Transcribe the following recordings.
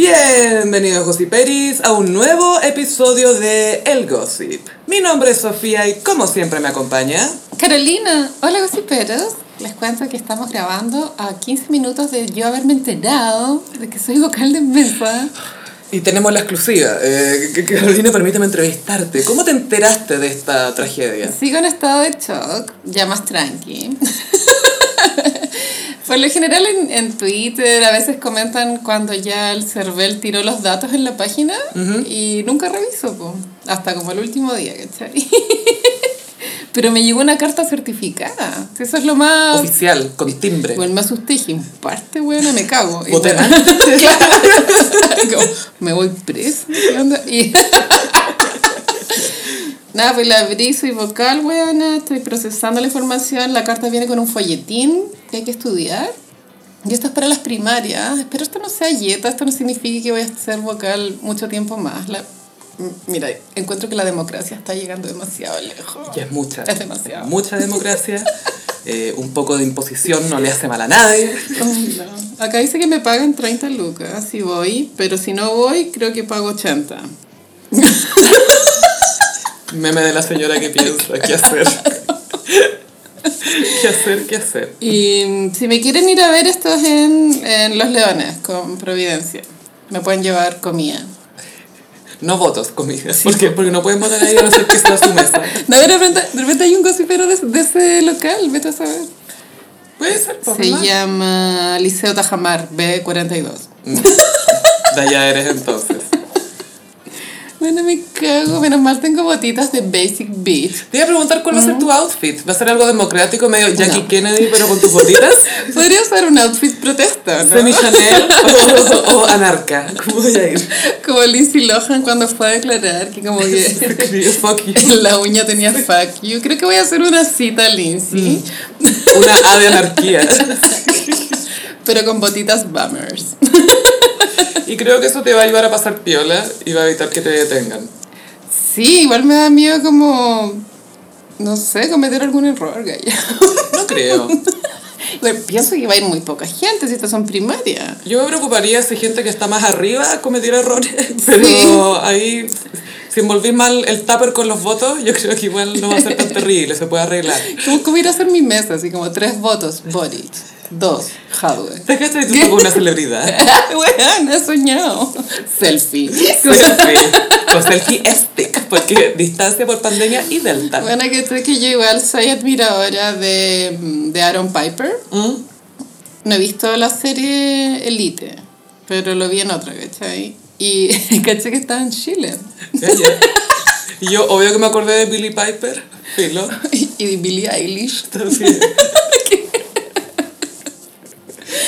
Bienvenidos Gossiperis a un nuevo episodio de El Gossip. Mi nombre es Sofía y como siempre me acompaña... Carolina, hola gossiperos. Les cuento que estamos grabando a 15 minutos de yo haberme enterado de que soy vocal de mesa. Y tenemos la exclusiva. Eh, Carolina, permíteme entrevistarte. ¿Cómo te enteraste de esta tragedia? Sigo en estado de shock, ya más tranqui. Por lo general en, en Twitter a veces comentan cuando ya el CERVEL tiró los datos en la página y nunca reviso, po, hasta como el último día, ¿cachai? Pero me llegó una carta certificada, eso es lo más... Oficial, con timbre. Bueno, me asusté y en parte, bueno, me cago. Y bueno, me voy preso. Y Nada, pues la abrí, soy vocal, weona, estoy procesando la información, la carta viene con un folletín que hay que estudiar. Y esto es para las primarias. Espero esto no sea yeta, esto no signifique que voy a ser vocal mucho tiempo más. La- Mira, encuentro que la democracia está llegando demasiado lejos. Ya es mucha. Es demasiado. Mucha democracia. Eh, un poco de imposición no le hace mal a nadie. No. Acá dice que me pagan 30 lucas si voy, pero si no voy, creo que pago 80. Meme de la señora que piensa qué hacer. ¿Qué hacer? ¿Qué hacer? Y si me quieren ir a ver, esto es en, en Los Leones, con Providencia. Me pueden llevar comida. No votos, comida. ¿Por qué? Porque no pueden votar ahí a no ser que sea su mesa. No, de repente, de repente hay un gossipero de, de ese local, vete a saber. Puede ser, por Se más. llama Liceo Tajamar, B42. De allá eres entonces. Bueno, me cago, menos mal tengo botitas de Basic Beach. Te iba a preguntar cuál va a ser tu outfit. ¿Va a ser algo democrático, medio Jackie No. Kennedy, pero con tus botitas? Podría usar un outfit protesta, ¿no? ¿Semi Chanel o, o anarca? ¿Cómo voy a ir? Como Lindsay Lohan cuando fue a declarar que como que Fuck you. en la uña tenía fuck you. Creo que voy a hacer una cita, Lindsay, Una A de anarquía. pero con botitas bummers. Y creo que eso te va a ayudar a pasar piola y va a evitar que te detengan. Sí, igual me da miedo como, no sé, cometer algún error, Gaya. No creo. Bueno, pienso que va a ir muy poca gente si estas son primarias. Yo me preocuparía si gente que está más arriba cometiera errores, pero Sí. ahí, si envolvís mal el tupper con los votos, yo creo que igual no va a ser tan terrible, se puede arreglar. Como, como ir a hacer mi mesa, así como tres votos, body, dos, hardware. ¿Te cachaste tú con una celebridad? Bueno, he soñado. Selfie. Selfie. Con selfie stick, porque distancia por pandemia y delta. Bueno, que sé que yo igual soy admiradora de, de Aaron Piper. ¿Mm? No he visto la serie Elite, pero lo vi en otra, ¿cachai? Y caché que estaba en Chile. Ya, ya. Y yo, obvio que me acordé de Billy Piper, filo. Y de Billie Eilish. Entonces,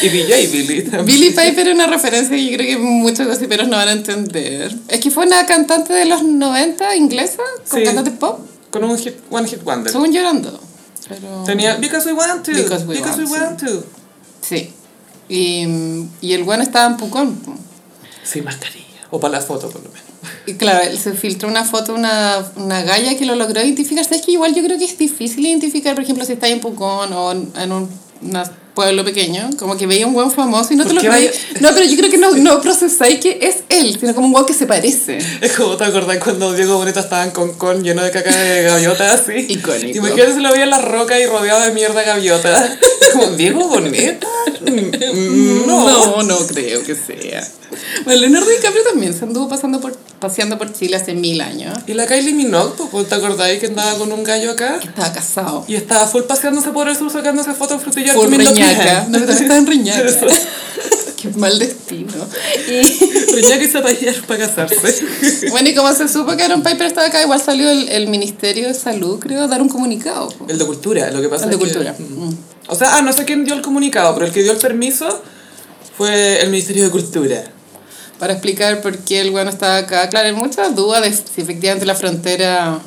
y DJ Billy también. Billie Piper es una referencia que yo creo que muchos gossiperos no van a entender. Es que fue una cantante de los 90 inglesa, con Sí. cantante pop, Con un hit, one hit wonder. según llorando. Pero... Tenía Because We Want To. Because we want want to. Sí. Y, y el bueno estaba en Pucón. Sin mascarilla. O para la foto, por lo menos. Y claro, se filtró una foto, una, una galla que lo logró identificar. ¿Sabes que igual yo creo que es difícil identificar, por ejemplo, si está en Pucón o en un una pueblo pequeño? Como que veía un buen famoso y no te ¿Por lo creí. No, pero yo creo que no, no procesáis que es él, sino como un guau que se parece. Es como te acordás cuando Diego Boneta estaba en Concón lleno de caca de gaviota así. Icónico. Imagínate si lo veía en la roca y rodeado de mierda gaviota. Como Diego Boneta. Mm, No. No, no creo que sea. Bueno, Leonardo DiCaprio también se anduvo pasando por, paseando por Chile hace mil años. Y la Kylie Minogue, pues, ¿te acordáis que andaba con un gallo acá? Estaba casado. Y estaba full paseándose por el sur sacándose fotos con Mil reñaca. No, pero también estaba en reñaca. Qué mal destino. Y... Reñaca y zapallar para casarse. Bueno, y como se supo que Aaron Piper estaba acá, igual salió el, el Ministerio de Salud, creo, a dar un comunicado. po. El de cultura, lo que pasa El de es que- cultura. Mm. O sea, ah, no sé quién dio el comunicado, pero el que dio el permiso fue el Ministerio de Cultura. Para explicar por qué el bueno estaba acá. Claro, hay muchas dudas de si efectivamente la frontera...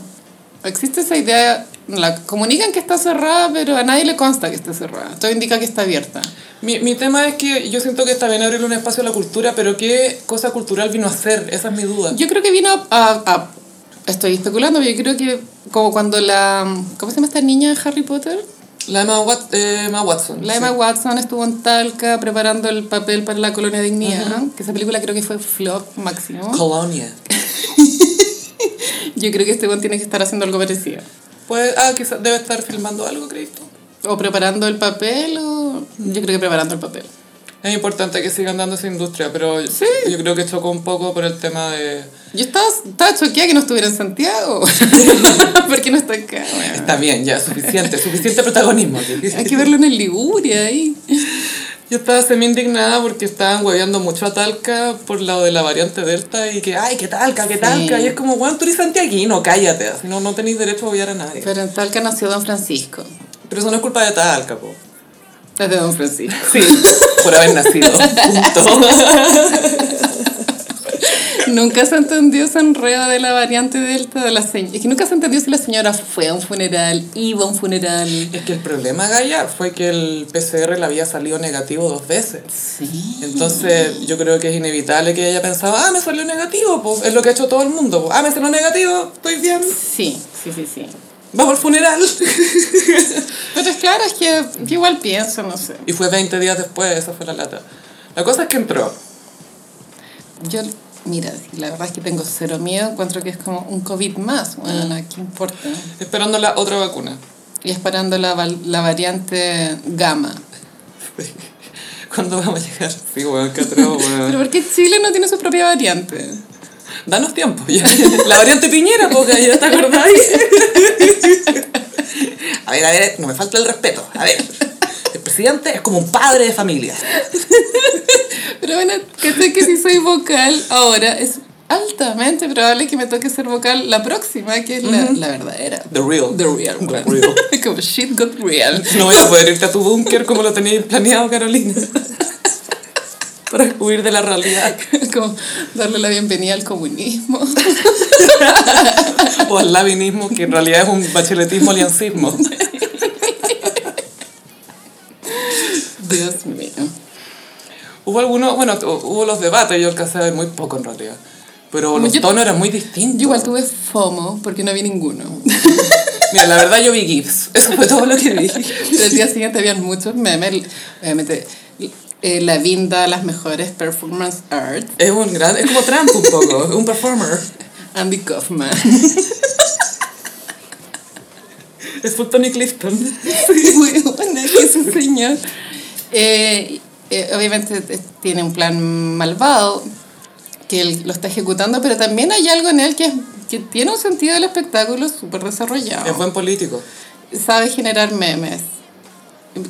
Existe esa idea, la comunican que está cerrada, pero a nadie le consta que está cerrada. Todo indica que está abierta. Mi, mi tema es que yo siento que está bien abrirle un espacio a la cultura, pero ¿qué cosa cultural vino a hacer? Esa es mi duda. Yo creo que vino a, a- a- Estoy especulando, pero yo creo que como cuando la... ¿Cómo se llama esta niña de Harry Potter? La Emma, Wat- eh, Emma Watson. La sí. Emma Watson estuvo en Talca preparando el papel para la Colonia Dignidad, que esa película creo que fue flop máximo. Colonia. Yo creo que este tiene que estar haciendo algo parecido. Pues, ah, quizás debe estar filmando algo, creo. O preparando el papel, o yo creo que preparando el papel. Es importante que sigan dando esa industria, pero Sí. yo creo que chocó un poco por el tema de... Yo estaba, estaba choqueada que no estuviera en Santiago. ¿Por qué no está acá? Bueno, Está bien, ya, suficiente, suficiente protagonismo. hay que verlo en el Liguria ahí. Yo estaba semi indignada porque estaban hueveando mucho a Talca por lado de la variante Delta y que, ay, que Talca, Sí. Talca. Y es como, bueno, tú eres santiaguino, cállate. No, no tenéis derecho a huevear a nadie. Pero en Talca nació Don Francisco. Pero eso no es culpa de Talca, po. Es de Don Francisco. Sí, por haber nacido. Punto. Nunca se entendió ese enredo de la variante Delta de la señora. Es que nunca se entendió si la señora fue a un funeral, iba a un funeral. Es que el problema, Gaya, fue que el PCR le había salido negativo dos veces. Sí. Entonces, yo creo que es inevitable que ella pensaba, ah, me salió negativo, pues es lo que ha hecho todo el mundo. po. Ah, me salió negativo, estoy bien. Sí, sí, sí, sí. Vamos al funeral. Pero es claro, es que yo igual pienso, no sé. Y fue 20 días después, esa fue la lata. La cosa es que entró. Yo, mira, la verdad es que tengo cero miedo. Encuentro que es como un COVID más. Bueno, ¿qué importa? Esperando la otra vacuna. Y esperando la, variante gamma. ¿Cuándo vamos a llegar? Sí, weón, qué atroz, Pero weón. ¿por qué Chile no tiene su propia variante? Danos tiempo. ya. La variante Piñera, porque ya te acordáis. A ver, a ver, no me falta el respeto. A ver, el presidente es como un padre de familia. Pero bueno, ¿cachai que si soy vocal ahora es altamente probable que me toque ser vocal la próxima, que es la, la verdadera. The real. The real The one. real. como shit got real. No voy a poder irte a tu búnker como lo tenías planeado, Carolina. Para huir de la realidad. como darle la bienvenida al comunismo. O al labinismo, que en realidad es un bacheletismo aliancismo. Dios mío. Hubo algunos, bueno, hubo los debates, yo alcancé a ver muy poco en realidad. Pero los Yo- tonos eran muy distintos. Yo igual tuve FOMO porque no vi ninguno. Mira, la verdad yo vi GIFs. Eso fue todo lo que vi. Pero el día siguiente habían muchos memes. Obviamente, eh, la vinda las mejores performance art. Es un gran, es como Trump un poco, es un performer. Andy Kaufman. Es full Tony Clifton. Muy buena que ese señor. Eh, eh, obviamente tiene un plan malvado que él lo está ejecutando, pero también hay algo en él que, que tiene un sentido del espectáculo súper desarrollado. Es buen político. Sabe generar memes.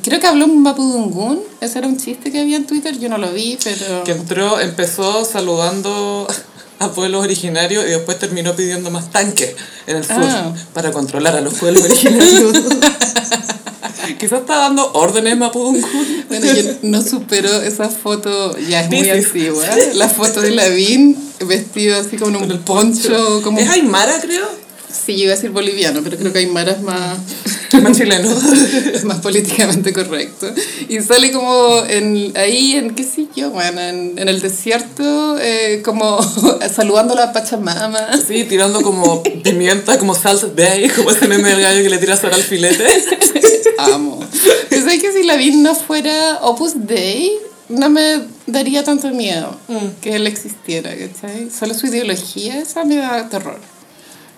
Creo que habló un Mapudungún. Ese era un chiste que había en Twitter. Yo no lo vi, pero... Que entró, empezó saludando a pueblos originarios y después terminó pidiendo más tanques en el sur Ah. para controlar a los pueblos originarios. Quizás está dando órdenes Mapudungun. Bueno, yo no supero esa foto, ya es muy antigua. La foto de Lavín vestido así como en un poncho, como... Es Aymara, creo. Sí, yo iba a decir boliviano, pero creo que Aymara es más, Más chileno. es más políticamente correcto. Y sale como en, ahí, en qué sé yo, bueno, en, en el desierto, eh, como saludando a la Pachamama. Sí, tirando como pimienta, como salsa bay, como ese meme del gallo que le tira sal al filete. Amo. Es que si Lavín no fuera Opus Dei, no me daría tanto miedo que él existiera, ¿cachai? Solo su ideología, esa me da terror.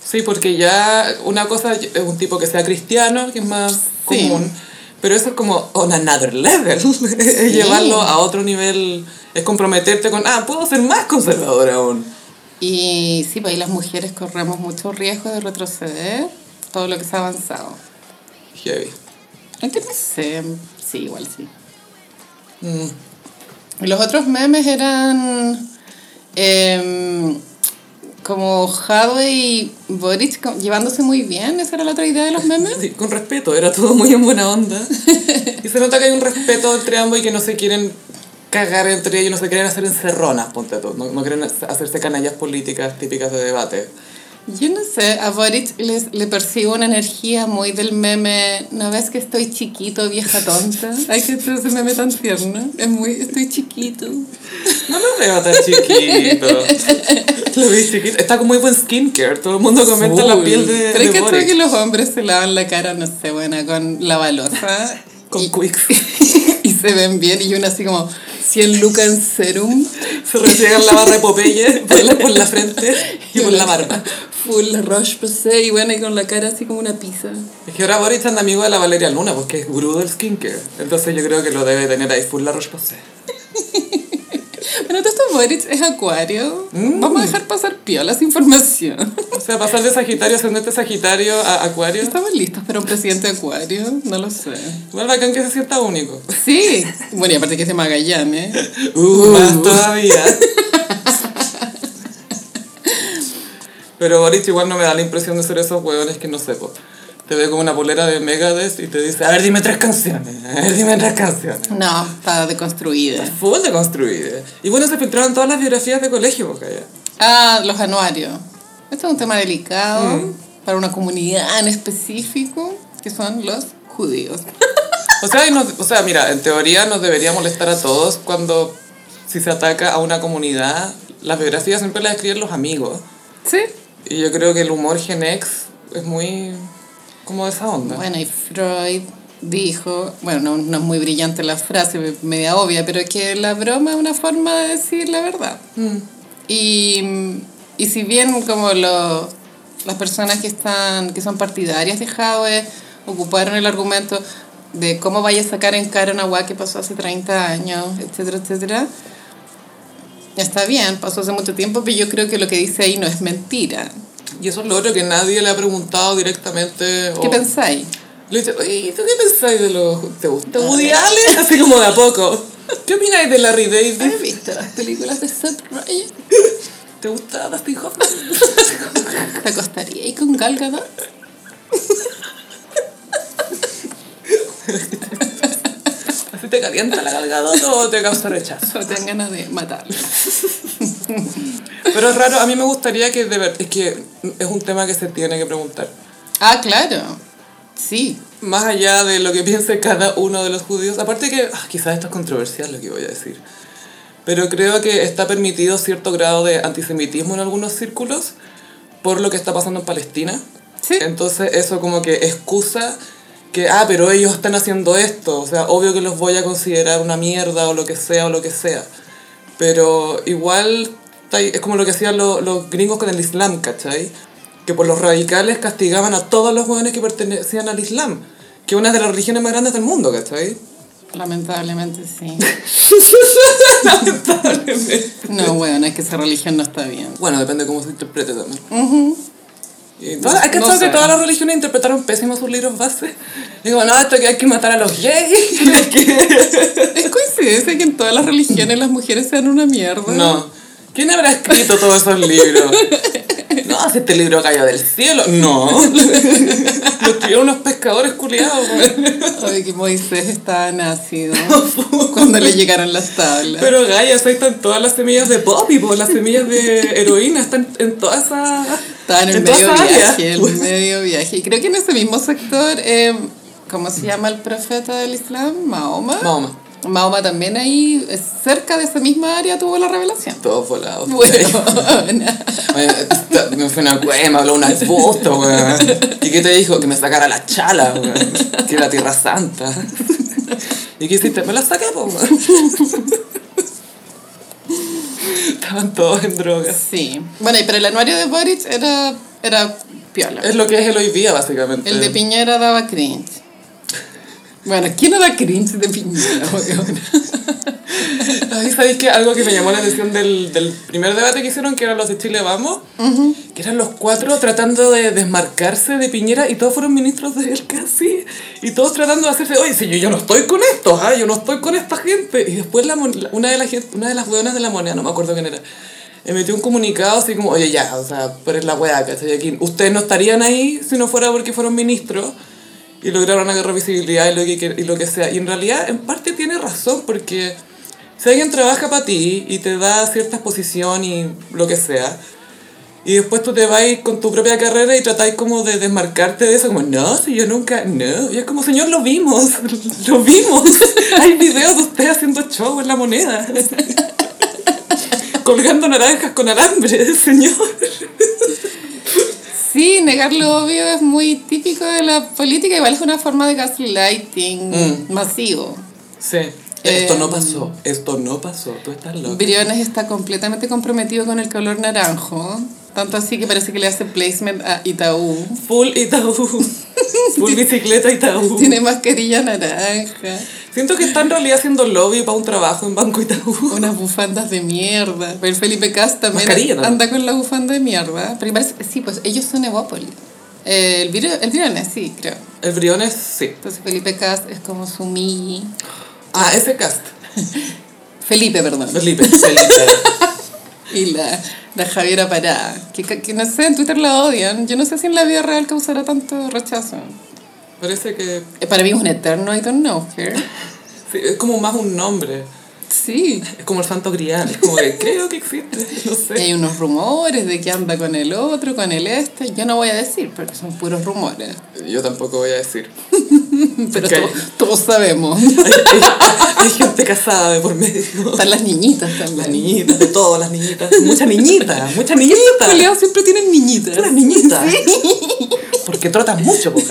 Sí, porque ya una cosa es un tipo que sea cristiano, que es más Sí. común, pero eso es como on another level, es llevarlo a otro nivel, es comprometerte con, ah, puedo ser más conservador aún. Y sí, pues ahí las mujeres corremos mucho riesgo de retroceder todo lo que se ha avanzado. Heavy. Aunque no sé, sí, igual sí. Mm. Y los otros memes eran em, como Hadwe y Boric llevándose muy bien, esa era la otra idea de los memes. Sí, con respeto, era todo muy en buena onda. Y se nota que hay un respeto entre ambos y que no se quieren cagar entre ellos, no se quieren hacer encerronas, ponte tú. No, no quieren hacerse canallas políticas típicas de debate. Yo no sé, a Boric les- le percibo una energía muy del meme, ¿no ves que estoy chiquito, vieja tonta? Ay, que ese meme tan tierno, es muy, estoy chiquito. No lo veo tan chiquito. Lo vi chiquito. Está con muy buen skincare. Todo el mundo comenta la piel de, Pero es de que Boric. que los hombres se lavan la cara, no sé, buena, con la balosa. Con y, Quicks. y se ven bien. Y una así como 100 lucas en serum. Se restriegan la barra de Popeye por la, por la frente y por la barba. Full Roche-Posay. Y bueno, y con la cara así como una pizza. Es que ahora Boris anda amigo de la Valeria Luna, porque es gurú del skincare. Entonces yo creo que lo debe tener ahí full la todo esto Boric es acuario. Mm. Vamos a dejar pasar piola esa información. O sea, pasar de Sagitario, ascendente Sagitario a Acuario. ¿Estamos listos para un presidente acuario? No lo sé. Igual bacán que se sienta único. Sí. Bueno, y aparte que es de Magallanes. Uh, más todavía. Pero Boric igual no me da la impresión de ser esos hueones que no sé, po. Te ve como una polera de Megadeth y te dice, a ver, dime tres canciones, a ver, dime tres canciones. No, está deconstruida. Full de construida. Y bueno, se filtraron todas las biografías de colegio, porque ya. Ah, los anuarios. Esto es un tema delicado para una comunidad en específico, que son los judíos. O sea, nos- o sea, mira, en teoría nos debería molestar a todos cuando si se ataca a una comunidad, las biografías siempre las escriben los amigos. Sí. Y yo creo que el humor Gen X es muy como de esa onda. Bueno, y Freud dijo, bueno, no, no es muy brillante la frase, media obvia, pero que la broma es una forma de decir la verdad. Y, y si bien como lo- las personas que, están, que son partidarias de Howe ocuparon el argumento de cómo vaya a sacar en cara una guay que pasó hace 30 años, etcétera, etcétera, está bien, pasó hace mucho tiempo, pero yo creo que lo que dice ahí no es mentira. Y eso es lo otro que nadie le ha preguntado directamente. ¿Qué o- pensáis? Le dice, oye, ¿tú qué pensáis de los... ¿Te gusta Woody Allen? Así como de a poco. ¿Qué opináis de Larry David? ¿Has visto las películas de Seth Rogen? ¿Te gusta Dustin Hoffman? ¿Te acostaría ahí con Gal Gadot? ¿Así te calienta la galgadota o te causa rechazo? O te dan ganas de matarlo. Pero es raro, a mí me gustaría que de ver, es que es un tema que se tiene que preguntar. Ah, claro. Sí. Más allá de lo que piense cada uno de los judíos, aparte que ah, quizás esto es controversial lo que voy a decir, pero creo que está permitido cierto grado de antisemitismo en algunos círculos por lo que está pasando en Palestina. Sí. Entonces eso como que excusa que, ah, pero ellos están haciendo esto, o sea, obvio que los voy a considerar una mierda o lo que sea o lo que sea. Pero igual es como lo que hacían los, los gringos con el Islam, ¿cachai? Que por los radicales castigaban a todos los jóvenes que pertenecían al Islam, que es una de las religiones más grandes del mundo, ¿cachai? Lamentablemente sí. Lamentablemente. No, bueno, es que esa religión no está bien. Bueno, depende de cómo se interprete también. Y todas- hay que No que todas las religiones interpretaron pésimo sus libros base. Como, no, esto que hay que matar a los gays. Es coincidencia que en todas las religiones las mujeres sean una mierda. no. ¿Quién habrá escrito todos esos libros? No, si este libro cayó del cielo. No. Lo escribieron unos pescadores culiados. Oye, que Moisés estaba nacido cuando le llegaron las tablas. Pero Gaia, ahí están todas las semillas de poppy, po, las semillas de heroína, están en todas esas... Estaba en el toda medio viaje, el medio viaje. Y creo que en ese mismo sector, eh, ¿cómo se llama el profeta del Islam? Mahoma. Mahoma. Mahoma también ahí, eh, cerca de esa misma área, tuvo la revelación. Todos volados. Bueno, me fue una cueva, me habló un arbusto, weón. ¿Y qué te dijo? Que me sacara la chala, weón. Que era tierra santa. ¿Y qué hiciste? Me la saqué, weón. Estaban todos en drogas. sí. Bueno, pero el anuario de Boric era, era piola. Es lo que es el hoy día, básicamente. El de Piñera daba cringe. Bueno, ¿quién da cringe de Piñera? weón? ¿sabéis qué? Algo que me llamó la atención del, del primer debate que hicieron, que eran los de Chile Vamos, que eran los cuatro tratando de desmarcarse de Piñera y todos fueron ministros de él casi. Y todos tratando de hacerse, oye, si yo, yo no estoy con esto, ah, yo no estoy con esta gente. Y después la, una, de la gente, una de las hueonas de la moneda, no me acuerdo quién era, emitió un comunicado así como, oye, ya, o sea, es la hueá, ¿cachai? Aquí, ustedes no estarían ahí si no fuera porque fueron ministros y lograron agarrar visibilidad y lo que, y lo que sea. Y en realidad, en parte tiene razón, porque si alguien trabaja para ti y te da cierta exposición y lo que sea, y después tú te vas con tu propia carrera y tratáis como de desmarcarte de eso, como, no, si yo nunca, no. Y es como, señor, lo vimos, lo vimos. Hay videos de usted haciendo show en la moneda. Colgando naranjas con alambre, señor. Sí, negar lo obvio es muy típico de la política, igual es una forma de gaslighting Mm. masivo. Sí. Esto Eh, no pasó, esto no pasó, tú estás loco. Briones está completamente comprometido con el color naranjo. Tanto así que parece que le hace placement a Itaú. Full Itaú. Full bicicleta Itaú. Tiene mascarilla naranja. Siento que está en realidad haciendo lobby para un trabajo en Banco Itaú. Unas bufandas de mierda. Pero el Felipe Cast también anda con la bufanda de mierda. Pero parece- sí, pues ellos son Evópolis. Eh, el, Brio- el Briones, sí, creo. El Briones, sí. Entonces Felipe Cast es como su mi... Ah, ese cast. Felipe, perdón. Felipe, Felipe. Y la, la Javiera Pará. Que, que no sé, en Twitter la odian. Yo no sé si en la vida real causará tanto rechazo. Parece que Eh, Para mí es un eterno I don't know her. sí, es como más un nombre. Sí. Es como el santo grial. Es como de, creo que existe. No Y sé. hay unos rumores de que anda con el otro, con el este. Yo no voy a decir, porque son puros rumores. Yo tampoco voy a decir. Pero todos, todos sabemos. Hay, hay- hay gente casada de por medio. Están las niñitas Las también. niñitas, de todas las niñitas. Mucha niñita, mucha niñita. Los siempre tienen niñitas. Puras niñitas. Porque trotan mucho, pues,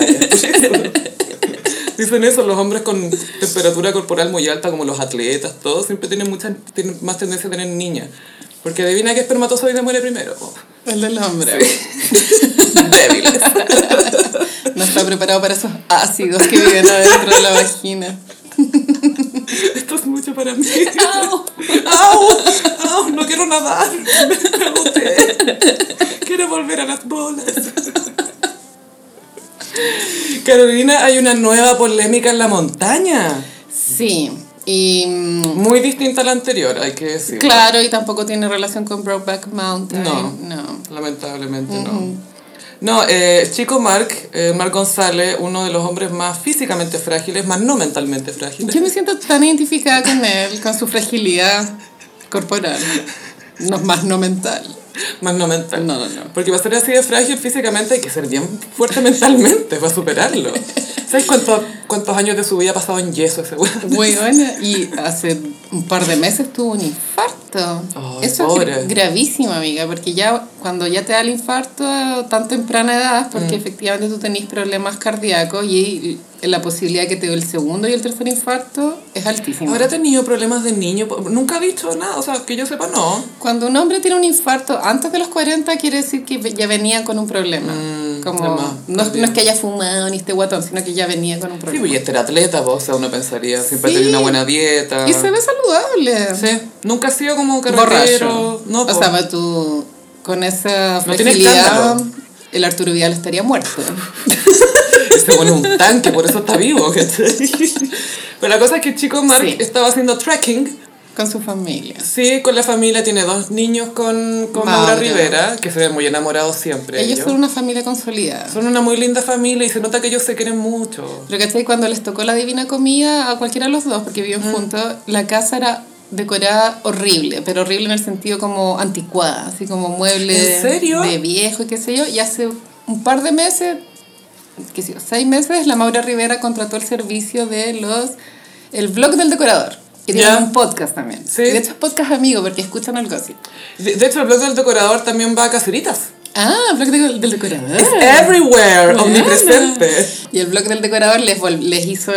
Dicen eso, los hombres con temperatura corporal muy alta, como los atletas, todos, siempre tienen, mucha, tienen más tendencia a tener niñas. Porque adivina qué espermatozoide muere primero. El del hombre. Débiles. No está preparado para esos ácidos que viven adentro de la vagina. Esto es mucho para mí. ¡Au! ¡Au! No quiero nadar. Me agoté. Quiero volver a las bolas. Carolina, hay una nueva polémica en la montaña. Sí. Y mm, Muy distinta a la anterior, hay que decir. claro, y tampoco tiene relación con Brokeback Mountain. No. No. Lamentablemente no. No, eh, Chico Mark, eh, Mark González, uno de los hombres más físicamente frágiles, más no mentalmente frágiles. Yo me siento tan identificada con él, con su fragilidad corporal. No, más no mental. Más no mental. No, no, no. Porque para ser así de frágil físicamente hay que ser bien fuerte mentalmente para superarlo. ¿Sabes cuántos, cuántos años de su vida ha pasado en yeso ese weón? Muy buena. Y hace un par de meses tuvo un infarto. Ay, Eso es gravísimo, amiga, porque ya cuando ya te da el infarto a tan temprana edad, porque Mm. efectivamente tú tenés problemas cardíacos y la posibilidad que te dé el segundo y el tercer infarto es altísima. ¿Habrá tenido problemas de niño? Nunca ha dicho nada, o sea, que yo sepa, no. Cuando un hombre tiene un infarto antes de los 40 quiere decir que ya venía con un problema. Mm, Como, no, es que haya fumado ni esté guatón, sino que ya venía con un problema. Y este era atleta, pues, o sea, uno pensaría, siempre Sí. tenido una buena dieta. y se ve saludable. Sí, nunca ha sido como carretero. No, o pues. sea, pero tú con esa No fragilidad, escándalo. el Arturo Vidal estaría muerto. Este bueno es un tanque, por eso está vivo. Pero la cosa es que Chico Mark Sí. estaba haciendo trekking. Con su familia. Sí, con la familia, tiene dos niños con, con Maura. Maura Rivera, que se ven muy enamorados siempre. Ellos ellos. son una familia consolidada. Son una muy linda familia y se nota que ellos se quieren mucho. Pero ¿cachai? Cuando les tocó la divina comida a cualquiera de los dos, porque viven juntos, la casa era decorada horrible, pero horrible en el sentido como anticuada, así como muebles ¿En serio? de viejo y qué sé yo. Y hace un par de meses, qué sé yo, seis meses, la Maura Rivera contrató el servicio de los el blog del decorador. Y tienen un podcast también. Sí. Y de hecho es podcast amigo porque escuchan el gossip. De, de hecho, el blog del decorador también va a caseritas. Ah, blog de- del decorador. Everywhere, Buena. omnipresente. Y el blog del decorador les, les hizo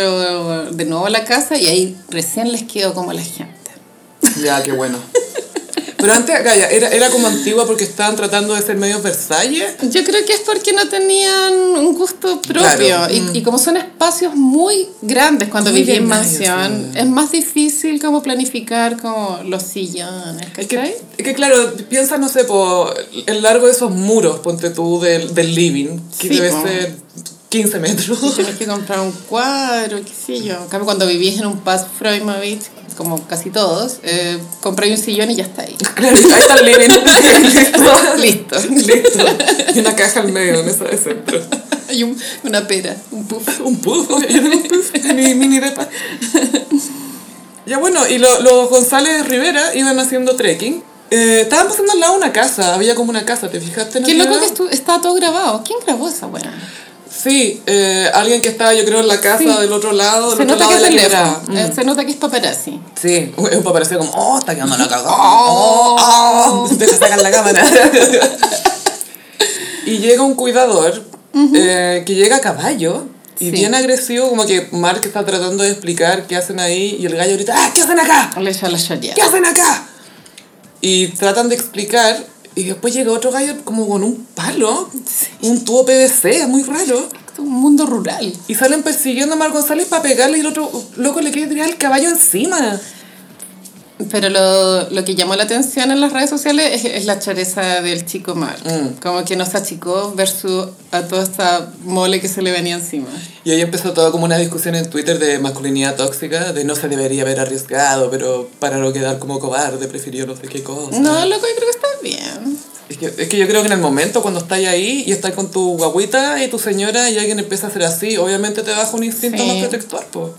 de nuevo la casa y ahí recién les quedó como la gente. Ya, qué bueno. Pero antes, Gaya, era, era como antigua porque estaban tratando de ser medios Versalles. Yo creo que es porque no tenían un gusto propio. Claro. Y, Mm. y como son espacios muy grandes cuando Muy viví en mansión, es más difícil como planificar como los sillones, Es que, ¿cachai? es que claro, piensa, no sé, por el largo de esos muros, ponte tú, del, del living, que Sí, debe po. ser 15 metros. Y tienes que comprar un cuadro, qué sé yo. En cambio, cuando vivís en un Paz Freumovich, como casi todos, eh, compré un sillón y ya está ahí. Claro, ahí está el living. Listo. Listo. Listo. Y una caja al medio en esa de centro. Hay un- una pera, un puff. Un puff, un puff en mi mini depa. Ya bueno, y lo- los González Rivera iban haciendo trekking. Eh, estaban pasando al lado de una casa, había como una casa, ¿te fijaste? en Qué loco que está todo grabado. ¿Quién grabó esa weá? Sí, eh, alguien que estaba yo creo en la casa Sí. del otro lado, del Se otro nota lado que de es la quebrada. Eh, Se nota que es paparazzi. Sí, un paparazzi como, oh, está quedando la cagada. Oh, oh. Deja sacar la cámara. y llega un cuidador eh, que llega a caballo y Sí. bien agresivo, como que Mark está tratando de explicar qué hacen ahí y el gallo grita, ¡ah, qué hacen acá! ¿Qué hacen acá? Y tratan de explicar y después llega otro gallo como con un palo, un tubo PVC, es muy raro. Es un mundo rural. Y salen persiguiendo a Mar González para pegarle y el otro loco le quiere tirar el caballo encima. Pero lo, lo que llamó la atención en las redes sociales es, es la chareza del chico Mark. Mm. Como que no se achicó versus a toda esta mole que se le venía encima. Y ahí empezó toda como una discusión en Twitter de masculinidad tóxica, de no se debería haber arriesgado, pero para no quedar como cobarde prefirió no sé qué cosa. No, loco, yo creo que está bien. Es que, es que yo creo que en el momento cuando estás ahí y estás con tu guaguita y tu señora y alguien empieza a hacer así, obviamente te baja un instinto Sí. más protector, pues.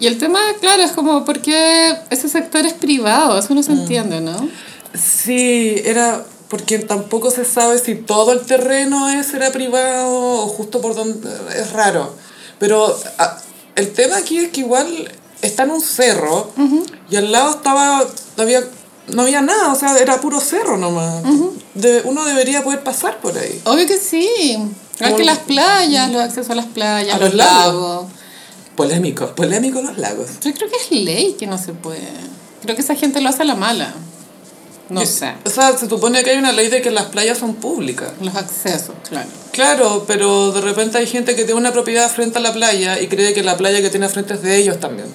Y el tema, claro, es como porque ese sector es privado, eso no Mm. se entiende, ¿no? Sí, era porque tampoco se sabe si todo el terreno es era privado o justo por donde es raro. Pero ah, el tema aquí es que igual está en un cerro y al lado estaba había no había nada, o sea, era puro cerro nomás. De- uno debería poder pasar por ahí. Obvio que sí. Igual que las playas, los accesos a las playas, A los, los lagos. lagos. Polémicos, polémicos los lagos. Yo creo que es ley que no se puede. Creo que esa gente lo hace a la mala. No sé. O sea, se supone que hay una ley de que las playas son públicas. Los accesos, claro. Claro, pero de repente hay gente que tiene una propiedad frente a la playa y cree que la playa que tiene frente es de ellos también.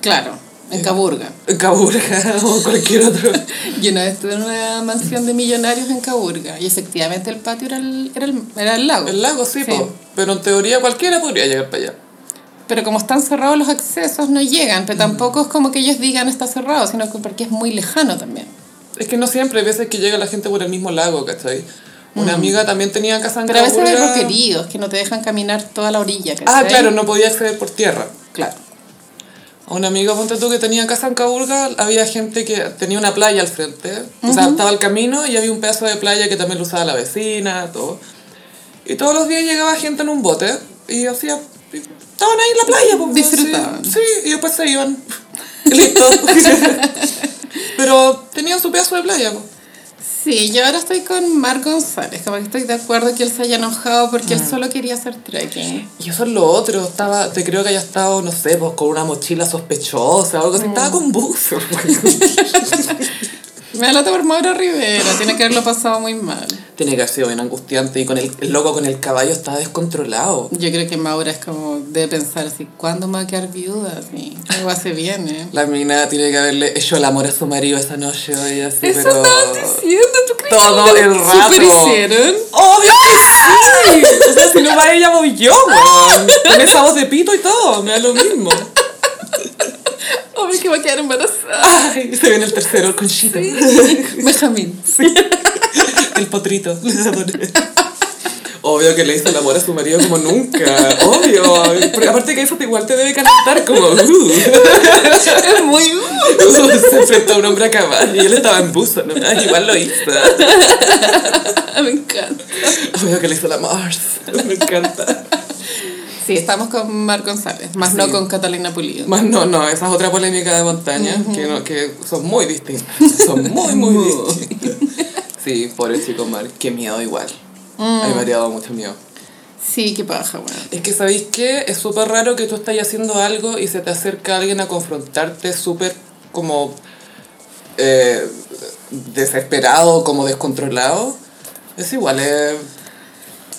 Claro, en Caburga. En Caburga o cualquier otro. Yo una vez estuve en una mansión de millonarios en Caburga y efectivamente el patio era el, era el, era el lago. El lago sí, Sí. po. pero en teoría cualquiera podría llegar para allá. Pero como están cerrados los accesos no llegan, pero tampoco es como que ellos digan está cerrado, sino que porque es muy lejano también. Es que no siempre, hay veces que llega la gente por el mismo lago, ¿cachai? Una amiga también tenía casa en Pero a veces hay roqueríos que no te dejan caminar toda la orilla. Ah, ¿cachai? claro, no podía acceder por tierra. Claro. A una amiga, ponte tú, que tenía casa en Caburga, había gente que tenía una playa al frente. O sea, estaba el camino y había un pedazo de playa que también lo usaba la vecina, todo. Y todos los días llegaba gente en un bote y hacía... Estaban ahí en la playa, pues. Disfrutaban. Sí, sí, y después se iban. Listo. Pero tenían su pedazo de playa, pues. Sí, yo ahora estoy con Marc González, como que estoy de acuerdo que él se haya enojado porque él solo quería hacer trekking. Y eso es lo otro, estaba, te creo que haya estado, no sé, pues con una mochila sospechosa o algo así, estaba con buzo. Me da lata por Mauro Rivera, tiene que haberlo pasado muy mal. Tiene que haber sido bien angustiante y con el, el loco con el caballo estaba descontrolado. Yo creo que Maura es como de pensar así, ¿cuándo me va a quedar viuda? Así, algo hace bien, ¿eh? La mina tiene que haberle hecho el amor a su marido esa noche y así, Eso pero... diciendo, ¿tú crees Todo que el rato. hicieron? ¡Obvio que sí! O sea, si no va ella, voy yo, weón. Con esa voz de pito y todo, me da lo mismo. Obvio que va a quedar embarazada. Ay, se viene el tercero, el conchito. Benjamín. El potrito. Obvio que le hizo el amor a su marido como nunca. Obvio. Porque aparte que eso te- igual te debe cantar como... Uh, Es muy... uh, se enfrentó a un hombre a caballo y él estaba en buzo. ¿no? Ay, igual lo hizo. Me encanta. Obvio que le hizo el amor. Me encanta. Sí, estamos con Marc González, más no con Catalina Pulido. Más no, no, esa es otra polémica de montaña que, no, que son muy distintas. Son muy, muy distintas. Sí, pobre chico Mark, qué miedo igual. A mí me habría dado mucho miedo. Sí, qué paja, bueno. Es que, ¿sabéis qué? Es súper raro que tú estás haciendo algo y se te acerca alguien a confrontarte súper como eh, desesperado, como descontrolado. Es igual, eh, eh,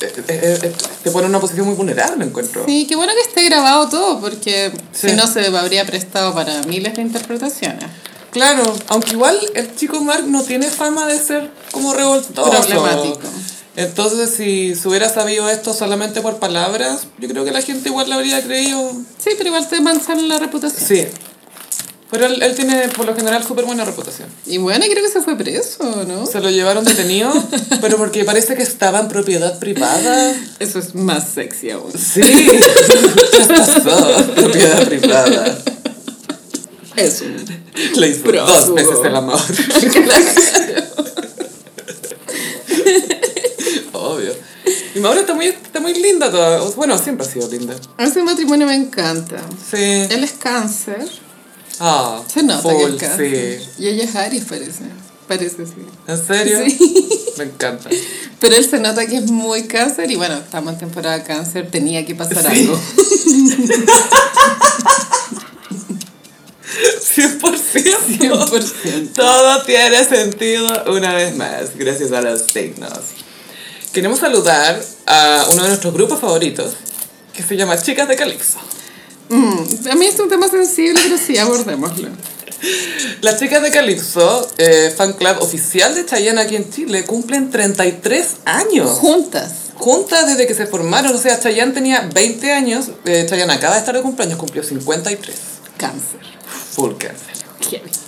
te pone en una posición muy vulnerable, encuentro. Sí, qué bueno que esté grabado todo, porque Sí. si no se habría prestado para miles de interpretaciones. Claro, aunque igual el chico Mark no tiene fama de ser como revoltoso. Problemático. Entonces, si se hubiera sabido esto solamente por palabras, yo creo que la gente igual lo habría creído. Sí, pero igual te mancharon la reputación. Sí. Pero él, él tiene, por lo general, súper buena reputación. Y bueno, creo que se fue preso, ¿no? Se lo llevaron detenido, pero porque parece que estaba en propiedad privada. Eso es más sexy aún. Sí. Traspasó propiedad privada. Eso. Le hizo dos veces el amor. Obvio. Y Maura está muy, está muy linda toda. Bueno, siempre ha sido linda. Ese matrimonio me encanta. Sí. Él es cáncer. Ah, Se nota full, que es sí. Y ella es Aries, parece. Parece, sí. ¿En serio? Sí. Me encanta. Pero él se nota que es muy cáncer y bueno, estamos en temporada de cáncer, tenía que pasar Sí. algo. 100%. 100%. Todo tiene sentido una vez más, gracias a los signos. Queremos saludar a uno de nuestros grupos favoritos, que se llama Chicas de Calipso. Mm, a mí es un tema sensible, pero sí, abordémoslo. Las chicas de Calypso, eh, fan club oficial de Chayanne aquí en Chile, cumplen 33 años. Juntas. Juntas desde que se formaron, o sea, Chayanne tenía 20 años, eh, Chayanne acaba de estar de cumpleaños, cumplió 53. Cáncer. Full cáncer.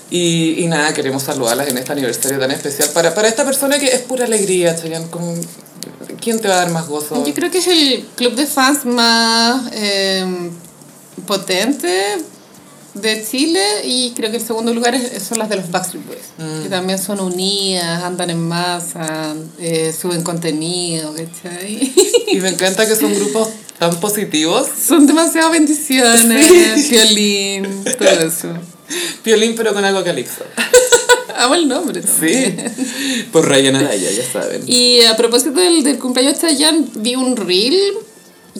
Y, y nada, queremos saludarlas en este aniversario tan especial para, para esta persona que es pura alegría, Chayanne. Como, ¿Quién te va a dar más gozo? Yo creo que es el club de fans más eh, potente de Chile y creo que el segundo lugar es- son las de los Backstreet Boys, que también son unidas, andan en masa, eh, suben contenido, ¿cachai? Y me encanta que son grupos tan positivos. Son demasiado bendiciones, violín, todo eso. Violín, pero con algo calipso. Amo el nombre también. Sí. Por Ryan Araya, ya saben. Y a propósito del, del cumpleaños de Chayanne, vi un reel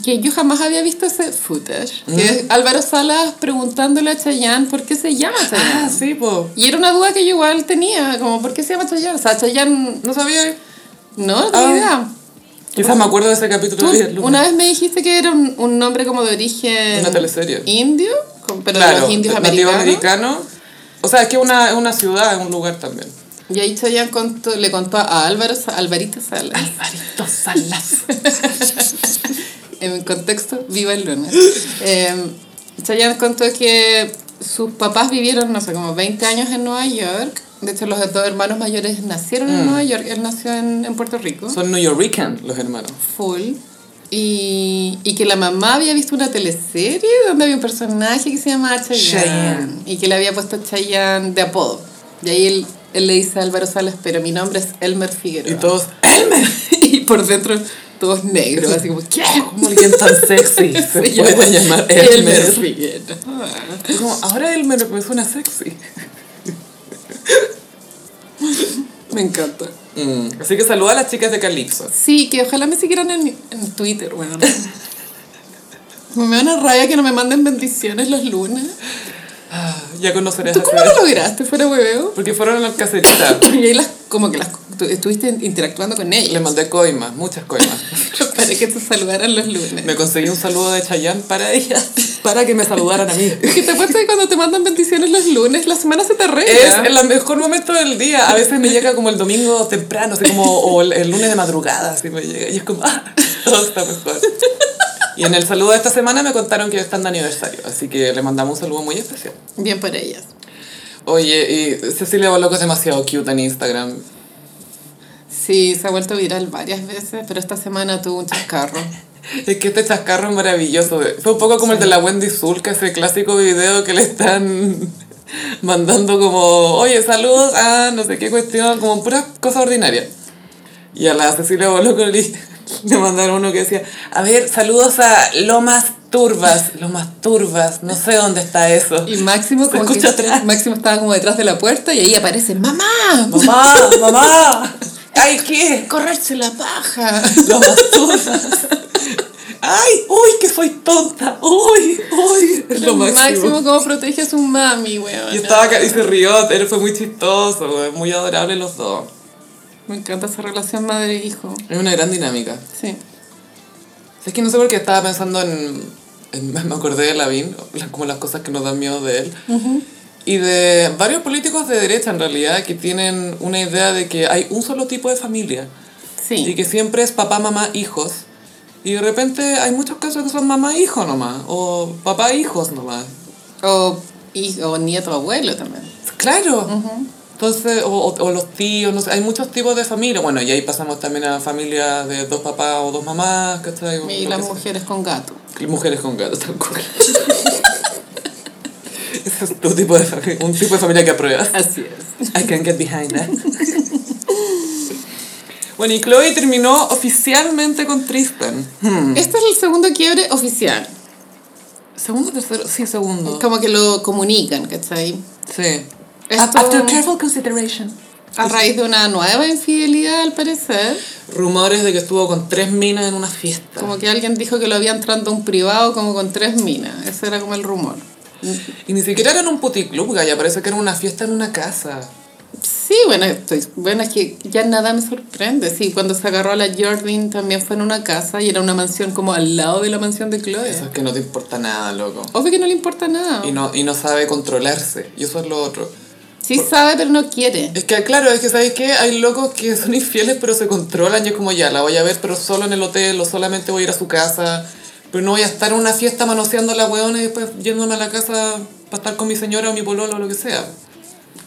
que yo jamás había visto ese footage. Que es Álvaro Salas preguntándole a Chayanne por qué se llama Ah, Chayanne. sí, po. Y era una duda que yo igual tenía, como ¿por qué se llama Chayanne? O sea, Chayanne, No sabía. no, no tenía Ah. idea. Quizás me acuerdo de ese capítulo Tú de una vez me dijiste que era un, un nombre como de origen... Una teleserie. Indio, pero de Claro, los indios americanos. americano. O sea, es que una, es una ciudad, es un lugar también. Y ahí Chayanne contó- le contó a Álvaro, Alvarito Salas. Alvarito Salas. en contexto, viva el lunes. Eh, Chayanne contó que sus papás vivieron, no sé, como 20 años en Nueva York. De hecho, los dos hermanos mayores nacieron en Nueva York. Él nació en, en Puerto Rico. Son New Yorkican los hermanos. Full. Y, y que la mamá había visto una teleserie donde había un personaje que se llamaba Chayanne. Chayanne. Y que le había puesto Chayanne de apodo. Y ahí él, él le dice a Álvaro Salas, pero mi nombre es Elmer Figueroa. Y todos, y por dentro todos negros, así como, ¿qué? como alguien tan sexy se, puede llama llamar Elmer Elmer. Figueroa. Como, ahora Elmer me suena sexy. Me encanta. Mm, Así que saluda a las chicas de Calypso. Sí, que ojalá me siguieran en, en Twitter, bueno. Me da una raya que no me manden bendiciones los lunes. Ah, Ya conocerás ¿Tú cómo lo lograste fuera hueveo? Porque fueron a la caserita. Y ahí las, como que las, estuviste interactuando con ellas. Le mandé coimas, muchas coimas. Para que te saludaran los lunes. Me conseguí un saludo de Chayanne para ellas, para que me saludaran a mí. Que te cuento que cuando te mandan bendiciones los lunes, la semana se te arregla. Es el mejor momento del día. A veces me llega como el domingo temprano, así como, o el, el lunes de madrugada, así me llega. Y es como, ah, todo está mejor. Y en el saludo de esta semana me contaron que están de aniversario, así que le mandamos un saludo muy especial. Bien por ellas. Oye, y Cecilia Boloco es demasiado cute en Instagram. Sí, se ha vuelto viral varias veces, pero esta semana tuvo un chascarro. Es que este chascarro es maravilloso. Fue un poco como el de la Wendy Zulka, ese clásico video que le están mandando como, oye, saludos a no sé qué cuestión, como pura cosa ordinaria. Y a la Cecilia Boloco le, le mandaron uno que decía, a ver, saludos a Lomas Turbas, Lomas Turbas, no sé dónde está eso. Y Máximo, como que. Máximo estaba como detrás de la puerta y ahí aparece ¡Mamá! Mamá, mamá, ay, ¿qué? ¡Correrse la paja! Lomas Turbas. Ay, uy, que soy tonta. Uy, uy. Es lo máximo. Máximo cómo protege a su mami, weón. Y estaba acá y se rió, él fue muy chistoso, güey, muy adorable los dos. Me encanta esa relación madre-hijo. Es una gran dinámica. Sí. Es que no sé por qué estaba pensando en, en- me acordé de Lavín, como las cosas que nos dan miedo de él. Y de varios políticos de derecha en realidad que tienen una idea de que hay un solo tipo de familia. Sí. Y que siempre es papá, mamá, hijos. Y de repente hay muchos casos que son mamá, hijo nomás. O papá, hijos nomás. O, y, o nieto, abuelo también. Claro. Entonces, o, o- los tíos, no sé, hay muchos tipos de familia. Bueno, y ahí pasamos también a familia de dos papás o dos mamás, ¿cachai? Y lo las que sea. mujeres con gato. Y Mujeres con gatos, tal cual. Ese es tu tipo de familia, un tipo de familia que apruebas. Así es. I can get behind that. bueno, y Chloe terminó oficialmente con Tristan. Hmm. Este es el segundo quiebre oficial. ¿Segundo tercero? Sí, segundo. Como que lo comunican, ¿cachai? Sí. Esto- After careful consideration. A raíz de una nueva infidelidad, al parecer. Rumores de que estuvo con tres minas en una fiesta. Como que alguien dijo que lo había entrado a un privado como con tres minas. Ese era como el rumor. Y ni siquiera era en un puticlub, Gaya, parece que era una fiesta en una casa. Sí, bueno, estoy, bueno, es que ya nada me sorprende. Sí, cuando se agarró a la Jordan también fue en una casa y era una mansión como al lado de la mansión de Chloe. Eso es que no te importa nada, loco. Obvio que no le importa nada. Y no, y no sabe controlarse. Y eso es lo otro. Sí sabe, pero no quiere. Es que, claro, es que, ¿sabes qué? Hay locos que son infieles, pero se controlan. Y es como, ya, la voy a ver, pero solo en el hotel, o solamente voy a ir a su casa. Pero no voy a estar en una fiesta manoseando a la weona y después yéndome a la casa para estar con mi señora o mi pololo o lo que sea.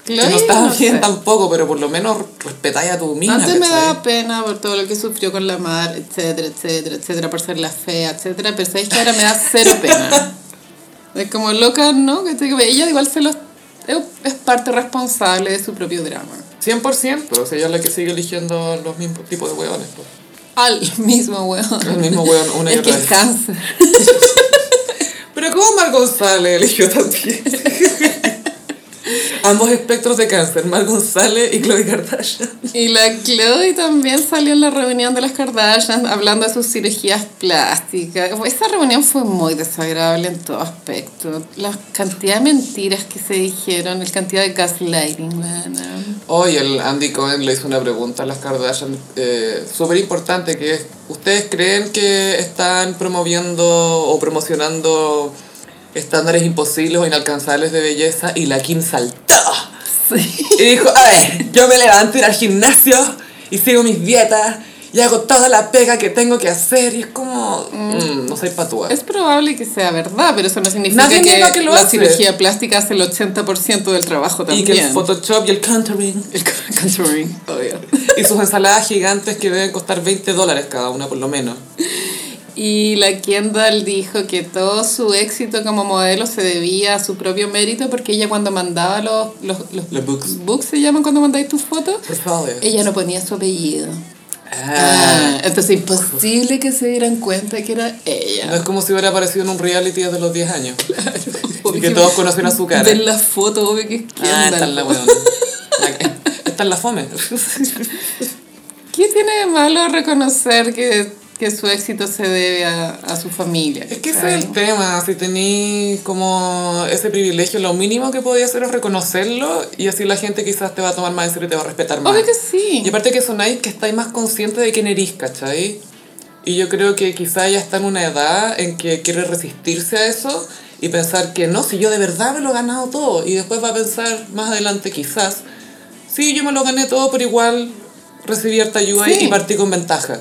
Que Chloe, no está no bien sé. tampoco, pero por lo menos respetáis a tu mina. Antes me daba pena por todo lo que sufrió con la mar, etcétera, etcétera, etcétera, por ser la fea, etcétera, pero sabéis que ahora me da cero pena. Es como loca, ¿no? Que ella igual se los, es, es parte responsable de su propio drama. 100%, o sea, ella es la que sigue eligiendo los mismos tipos de hueones. pues. Al mismo weón. El mismo hueón una y otra vez. Pero ¿cómo Mar González eligió también? Ambos espectros de cáncer, Mar González y Chloe Kardashian. Y la Chloe también salió en la reunión de las Kardashian hablando de sus cirugías plásticas. Esa reunión fue muy desagradable en todo aspecto. La cantidad de mentiras que se dijeron, la cantidad de gaslighting, man. Hoy el Andy Cohen le hizo una pregunta a las Kardashian eh, súper importante que es, ¿ustedes creen que están promoviendo o promocionando estándares imposibles o inalcanzables de belleza? Y la Kim saltó. Sí. Y dijo, a ver, yo me levanto ir al gimnasio y sigo mis dietas y hago toda la pega que tengo que hacer y es como, mm, no soy patúa. Es probable que sea verdad, pero eso no significa Nadie que, que lo la hace. cirugía plástica hace el 80% del trabajo Y también. que el Photoshop y el contouring El contouring, obvio. y sus ensaladas gigantes que deben costar 20 dólares cada una por lo menos. Y la Kendall dijo que todo su éxito como modelo se debía a su propio mérito porque ella cuando mandaba los, los, los, Los books. books se llaman cuando mandáis tus fotos, ella no ponía su apellido. Ah, Ah, entonces imposible que se dieran cuenta que era no ella. es como si hubiera aparecido en un reality desde los 10 años. y que todos conocen a su cara. Ven la foto, obvio que es Ah, esta Kendall. es la weona. La- Esta es la fome. ¿Qué tiene de malo reconocer que, que su éxito se debe a, a su familia? Es que ese es el tema, si tenéis como ese privilegio, lo mínimo que podía hacer es reconocerlo y así la gente quizás te va a tomar más en serio y te va a respetar más. Obvio que sí. Y aparte que sonáis que estáis más conscientes de quién eres, ¿cachai? Y yo creo que quizá ella está en una edad en que quiere resistirse a eso y pensar que no, si yo de verdad me lo he ganado todo. Y después va a pensar más adelante quizás, sí, yo me lo gané todo, pero igual recibí harta ayuda Sí. y partí con ventaja.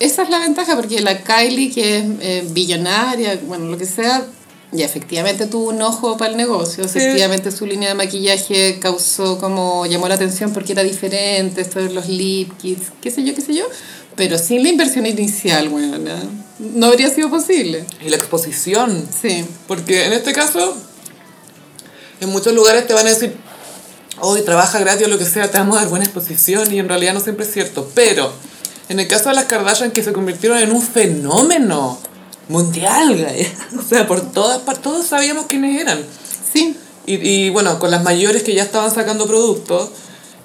Esa es la ventaja porque la Kylie, que es eh, billonaria, bueno, lo que sea, ya efectivamente tuvo un ojo para el negocio. Sí. Efectivamente su línea de maquillaje causó como, llamó la atención porque era diferente, esto de los lip kits, qué sé yo, qué sé yo. Pero sin la inversión inicial, bueno, no habría sido posible. Y la exposición, Sí. Porque en este caso, en muchos lugares te van a decir, hoy trabaja gratis o lo que sea, te vamos a dar buena exposición y en realidad no siempre es cierto. Pero en el caso de las Kardashian que se convirtieron en un fenómeno mundial, o sea, por todas partes, todos sabíamos quiénes eran. Sí. Y, y bueno, con las mayores que ya estaban sacando productos,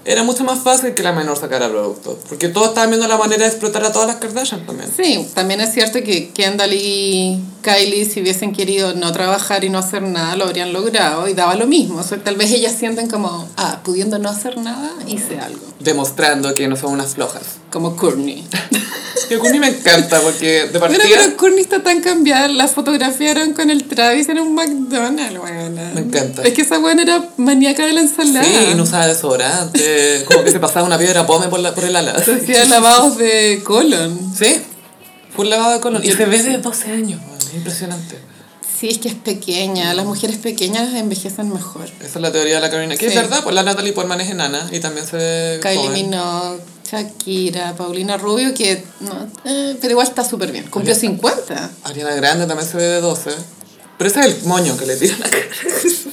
era mucho más fácil que la menor sacara productos. Porque todos estaban viendo la manera de explotar a todas las Kardashian también. Sí, también es cierto que Kendall y Kylie, si hubiesen querido no trabajar y no hacer nada, lo habrían logrado y daba lo mismo. O sea, tal vez ellas sienten como, ah, pudiendo no hacer nada, hice algo. Demostrando que no son unas flojas. Como Courtney. A Courtney me encanta porque de partida... pero Courtney está tan cambiada. La fotografiaron con el Travis en un McDonald's, buena. Me encanta. Es que esa buena era maníaca de la ensalada. Sí, no usaba desodorante, como que se pasaba una piedra pome por, la, por el ala. Se hacía lavados de colon. Sí, fue un lavado de colon. Y se ve de 12 años, es impresionante. Sí, es que es pequeña. Las mujeres pequeñas envejecen mejor. Esa es la teoría de la Carolina. Que es verdad, pues la Natalie Portman es enana y también se ve Kylie joven. Minogue, Shakira, Paulina Rubio, que no, eh, pero igual está súper bien. Cumplió 50. Ariana Grande también se ve de 12. Pero ese es el moño que le tiran a la cara.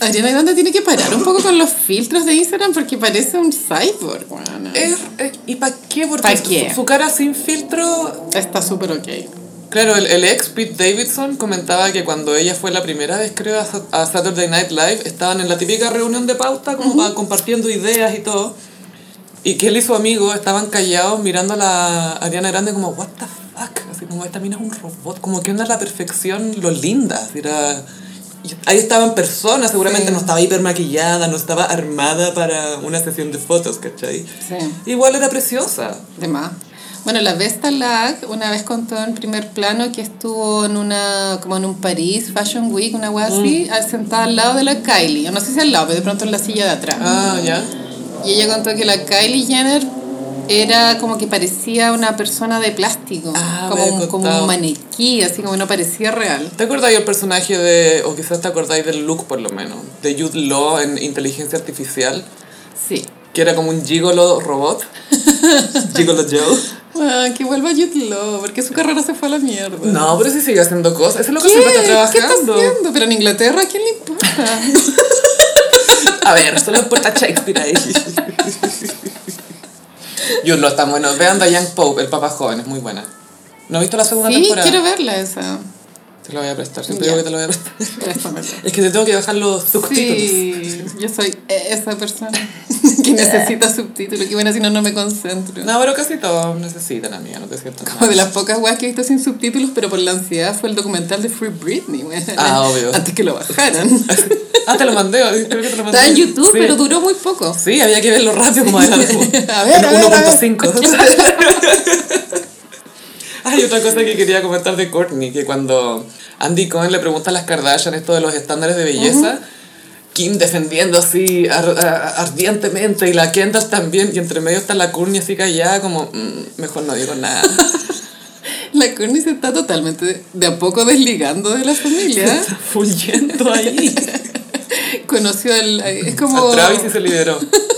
Ariana Grande tiene que parar un poco con los filtros de Instagram porque parece un cyborg. Bueno, Es- es- ¿Y para qué? Porque ¿Pa su- qué? Su, cara sin filtro... Está súper ok. Claro, el, el ex Pete Davidson comentaba que cuando ella fue la primera vez, creo, a a Saturday Night Live, estaban en la típica reunión de pauta, como para compartiendo ideas y todo. Y que él y su amigo estaban callados mirando a la Ariana Grande como, what the fuck, así como, esta mina es un robot, como que onda la perfección, lo linda, así era... Ahí estaban personas, seguramente Sí. no estaba hiper maquillada, no estaba armada para una sesión de fotos, ¿cachai? Sí. Igual era preciosa. De más. Bueno, la Vesta Lag una vez contó en primer plano que estuvo en una, como en un París Fashion Week, una wea así, Mm. sentada al lado de la Kylie. No sé si al lado, pero de pronto en la silla de atrás. Ah, ya. Y ella contó que la Kylie Jenner era como que parecía una persona de plástico, Ah, como, un, como un maniquí, así como no parecía real. ¿Te acordáis del personaje de, o quizás te acordáis del look por lo menos, de Jude Law en Inteligencia Artificial? Sí. Que era como un gigolo robot. gigolo Joe. Ah, que vuelva Jude Law, porque su carrera se fue a la mierda. No, pero sí sigue haciendo cosas. Eso es lo que ¿Qué? siempre está ¿Qué está trabajando. haciendo? Pero en Inglaterra, ¿a quién le importa? A ver, solo importa Shakespeare ahí. Law está bueno. Vean Young Pope, el papá joven, es muy buena. ¿No has visto la segunda sí, temporada? quiero verla esa. Te la voy a prestar, siempre Ya. digo que te la voy a prestar. Es que te tengo que bajar los subtítulos. Sí, yo soy esa persona que necesita subtítulos. Que bueno, si no, no me concentro. No, pero casi todos necesitan, amiga, no te sientas Como de las pocas weas que he visto sin subtítulos, pero por la ansiedad fue el documental de Free Britney, wea. Ah, obvio. Antes que lo bajaran. Ah, te lo mandé, creo que te lo mandé. Estaba en YouTube, Sí. pero duró muy poco. Sí, había que verlo rápido como era. A ver, a ver, a ver. en 1.5. Hay otra cosa que quería comentar de Courtney, que cuando Andy Cohen le pregunta a las Kardashian esto de los estándares de belleza, Kim defendiendo así ar- ar- ardientemente y la Kendall también, y entre medio está la Courtney así callada como, "Mm, mejor no digo nada. La Courtney se está totalmente de a poco desligando de la familia. Fulgiendo ahí. Conoció al... Es como... A Travis y se liberó.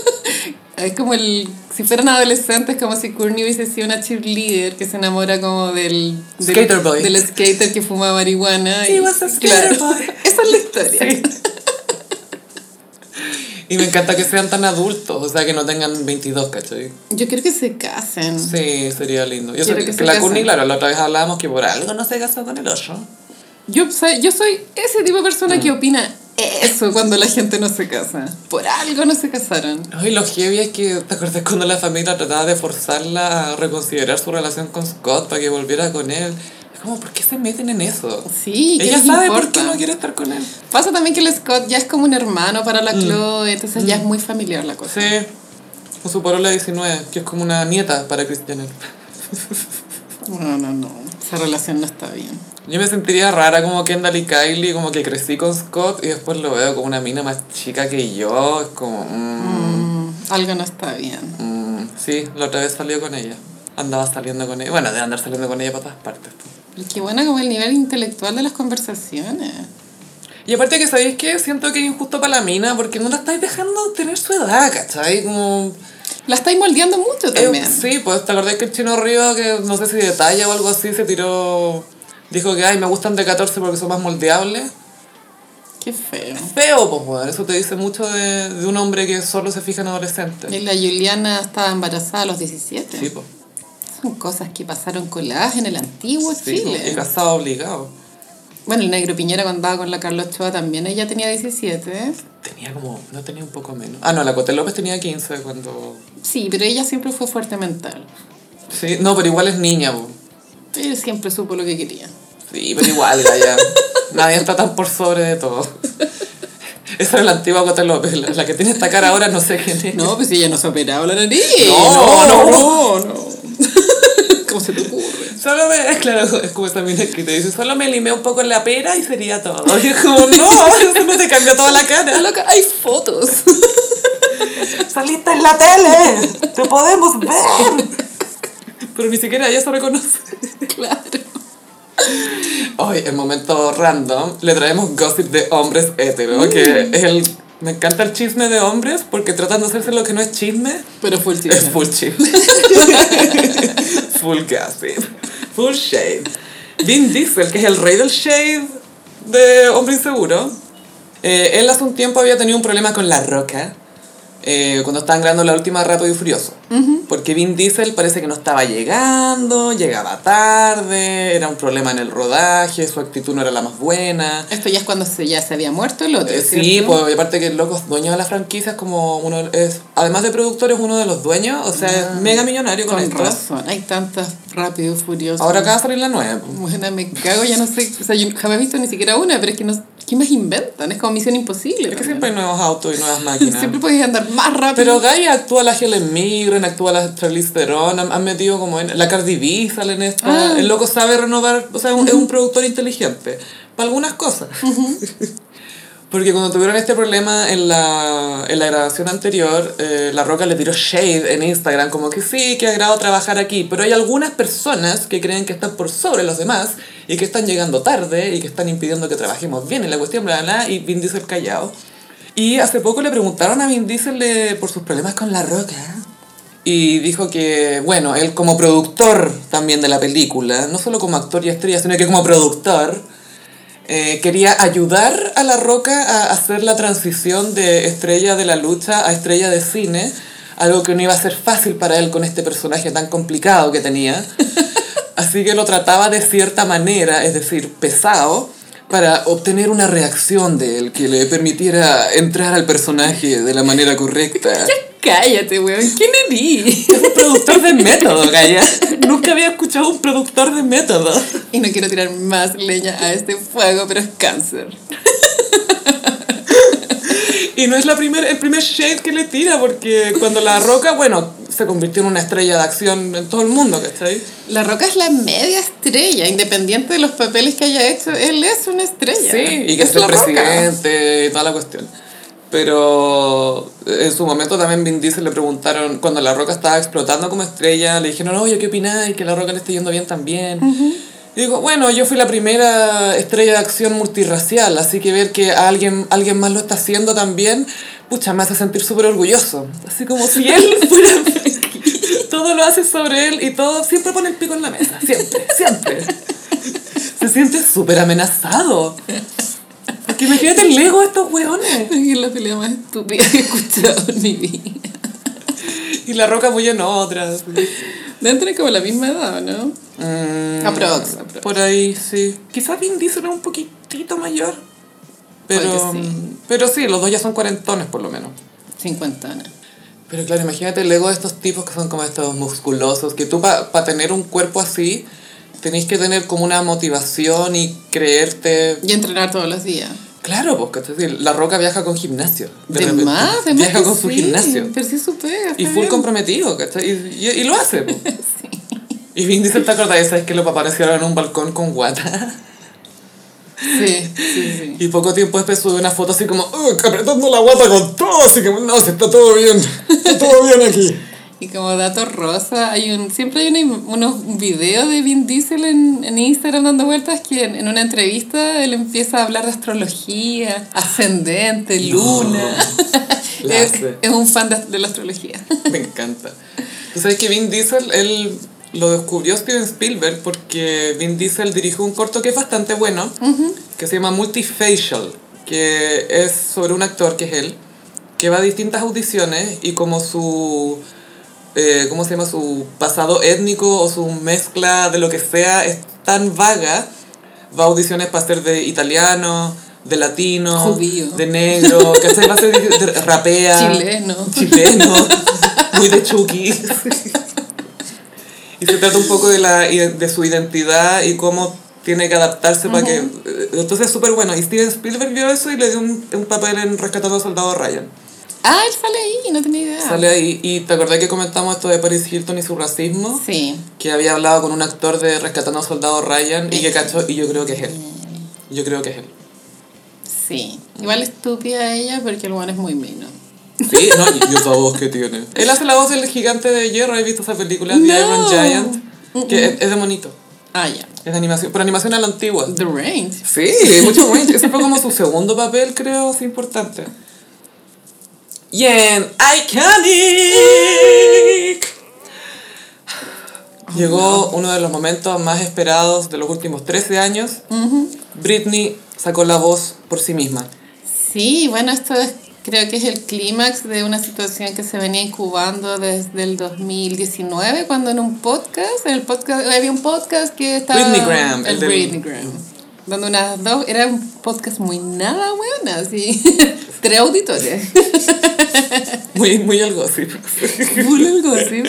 Es como el... Si fueran adolescentes, como si Courtney hubiese sido una cheerleader que se enamora como del... del Skater boy. Del skater que fuma marihuana. He was a skater boy. Esa es la historia. Y me encanta que sean tan adultos, o sea, que no tengan 22, ¿cachai? Yo quiero que se casen. Sí, sería lindo. Yo Quiero sé que que, la. Courtney, claro, la otra vez hablábamos que por algo no se casó con el otro. Yo soy, yo soy ese tipo de persona Mm. que opina eso cuando la gente no se casa. Por algo no se casaron. Ay, lo heavy es que, ¿te acuerdas cuando la familia trataba de forzarla a reconsiderar su relación con Scott para que volviera con él? Es como, ¿por qué se meten en eso? Sí, ¿qué Ella sabe importa? por qué no quiere estar con él. Pasa también que el Scott ya es como un hermano para la Chloe, entonces ya es muy familiar la cosa. Mm. Sí, con su porola 19, que es como una nieta para Jenner. No, no, no. Esa relación no está bien. Yo me sentiría rara como Kendall y Kylie, como que crecí con Scott y después lo veo como una mina más chica que yo. Es como, mm, Mm, algo no está bien. mm, sí, la otra vez salió con ella. Andaba saliendo con ella. Bueno, de andar saliendo con ella para todas partes. pues. Qué bueno como el nivel intelectual de las conversaciones. Y aparte que, ¿sabéis qué? Siento que es injusto para la mina porque no la estáis dejando tener su edad, ¿cachai? Como... La estáis moldeando mucho eh, también. sí, pues te acordás que el chino Río, que no sé si de talla o algo así, se tiró... Dijo que, ay, me gustan de 14 porque son más moldeables. Qué feo. Feo, pues, weón. Eso te dice mucho de, de un hombre que solo se fija en adolescentes. Y la Juliana estaba embarazada a los 17. Sí, pues. Son cosas que pasaron coladas en el antiguo Sí, Chile. y casado obligado. Bueno, el negro Piñera cuando andaba con la Carla Ochoa también, ella tenía 17. Tenía como... No tenía un poco menos. Ah, no, la Cote López tenía 15 cuando... Sí, pero ella siempre fue fuerte mental. Sí, no, pero igual es niña, po. Ella siempre supo lo que quería. Sí, pero igual, ya. Nadie está tan por sobre de todo. Esa es la antigua Cote López. La, la que tiene esta cara ahora no sé quién es. No, pues ella no se operaba la nariz. No, no, no, no. ¿Cómo se te ocurre? Solo me, claro, es como esa mina que te dice, solo me limé un poco en la pera y sería todo. Y es como, no, eso no te cambia toda la cara. loca, hay fotos. Saliste en la tele, te podemos ver. Pero ni siquiera ella se reconoce. claro. Hoy, en momento random, le traemos gossip de hombres hetero, que es el... Me encanta el chisme de hombres porque tratan de hacerse lo que no es chisme. Pero fue el Es chisme. full chisme. full gossip. Full shade. Vin Diesel, que es el rey del shade de Hombre Inseguro. eh, él hace un tiempo había tenido un problema con La Roca. Eh, cuando estaban grabando la última Rápido y Furioso. Porque Vin Diesel parece que no estaba llegando, llegaba tarde, era un problema en el rodaje, su actitud no era la más buena. Esto ya es cuando se, ya se había muerto el otro. Eh, sí, pues aparte que el loco es dueño de la franquicia, es como uno es, además de productor, es uno de los dueños, o sea, es mega millonario con, Con esto. razón, hay tantas rápido y furioso. Ahora acaba de salir la nueva. Bueno, me cago, ya no sé, o sea, yo jamás he visto ni siquiera una, pero es que no, ¿qué más inventan? Es como misión imposible. Es que siempre hay nuevos autos y nuevas máquinas. Siempre puedes andar más rápido. Pero Gaia actúa la Helen Mirren, actúa la Charlize Theron, han, han metido como en... La Cardi B sale en esta. Ah. El loco sabe renovar, o sea, es un- es un productor inteligente. Para algunas cosas. Porque cuando tuvieron este problema en la, en la grabación anterior, eh, La Roca le tiró shade en Instagram, como que sí, que agrado trabajar aquí, pero hay algunas personas que creen que están por sobre los demás y que están llegando tarde y que están impidiendo que trabajemos bien en la cuestión, bla, bla, bla, y Vin Diesel callado. Y hace poco le preguntaron a Vin Diesel por sus problemas con La Roca. Y dijo que, bueno, él como productor también de la película, no solo como actor y estrella, sino que como productor, eh, quería ayudar a La Roca a hacer la transición de estrella de la lucha a estrella de cine, algo que no iba a ser fácil para él con este personaje tan complicado que tenía. Así que lo trataba de cierta manera, es decir, pesado, para obtener una reacción de él que le permitiera entrar al personaje de la manera correcta. Ya cállate, weón. ¿Quién eres? Es un productor de método, Gaya. Nunca había escuchado un productor de método. Y no quiero tirar más leña a este fuego, pero es cáncer. Y no es la primer, el primer shade que le tira, porque cuando La Roca, bueno, se convirtió en una estrella de acción en todo el mundo, ¿cachai? La Roca es la media estrella, independiente de los papeles que haya hecho, él es una estrella. Sí, y que es el Roca. presidente y toda la cuestión. Pero en su momento también Vin Diesel le preguntaron, cuando La Roca estaba explotando como estrella, le dijeron, oye, ¿qué opináis? Que La Roca le esté yendo bien también. Y digo, bueno, yo fui la primera estrella de acción multirracial, así que ver que alguien, alguien más lo está haciendo también, pucha, me hace sentir súper orgulloso. Así como si él fuera... todo lo hace sobre él y todo siempre pone el pico en la mesa, siempre, siempre. Se siente súper amenazado. Porque imagínate el ego de estos weones. Es la pelea más estúpida que he escuchado en mi vida. Y la roca muy en otras. Deben tener como la misma edad, ¿no? Mm, Aprox, aprox. Por ahí, sí. Quizás Vin Diesel es un poquitito mayor. Pero, sí. pero sí, los dos ya son cuarentones por lo menos. 50 años. Pero claro, imagínate el ego de estos tipos que son como estos musculosos, que tú para tener un cuerpo así, tenéis que tener como una motivación y creerte... Y entrenar todos los días. Claro, ¿cachai? La Roca viaja con gimnasio. De, repente. más, de más. Viaja que con su sí, gimnasio. Pero sí es su pega. Y full bien. comprometido, ¿cachai? Y, y, y lo hace, pues. Y Vin Diesel te acordás, ¿sabes que lo aparecieron en un balcón con guata? Sí, sí, sí. Y poco tiempo después sube una foto así como, "Ugh, apretando la guata con todo, así que no, si está todo bien, está todo bien aquí. Y como dato rosa, hay un, siempre hay una unos videos de Vin Diesel en, en Instagram dando vueltas que en, en una entrevista él empieza a hablar de astrología, ascendente, luna. Es, es un fan de, de la astrología. Me encanta. Tú sabes que Vin Diesel, él lo descubrió Steven Spielberg porque Vin Diesel dirigió un corto que es bastante bueno, que se llama Multifacial, que es sobre un actor que es él, que va a distintas audiciones y como su, eh, ¿cómo se llama? Su pasado étnico o su mezcla de lo que sea es tan vaga, va a audiciones para ser de italiano, de latino, Judío. de negro, que va a ser de, de- rapea Chileno. chileno, muy de Chucky. Y se trata un poco de, la, de su identidad y cómo tiene que adaptarse para que... Entonces es súper bueno. Y Steven Spielberg vio eso y le dio un, un papel en Rescatando al Soldado Ryan. Ah, él sale ahí, no tenía idea. Sale ahí. Y te acordás que comentamos esto de Paris Hilton y su racismo. Sí. Que había hablado con un actor de Rescatando al Soldado Ryan y que cachó. Y yo creo que es él. Yo creo que es él. Sí. Igual estúpida ella porque el one es muy mino. Sí, no, y esa voz que tiene. Él hace la voz del gigante de hierro. ¿Has visto esa película? The No. Iron Giant. Que es, es de monito. Ah, ya. Es de animación, pero animación a la antigua. The Range. Sí, mucho range. Ese fue como su segundo papel, creo, es importante. Y en Iconic llegó uno de los momentos más esperados de los últimos 13 años. Britney sacó la voz por sí misma. Sí, bueno, esto es creo que es el clímax de una situación que se venía incubando desde el 2019, cuando en un podcast, en el podcast, había un podcast que estaba... Britney Graham, el el Britney Graham. Donde unas dos, era un podcast muy nada buena, así, tres auditores. Muy, muy algo así. Full el gossip.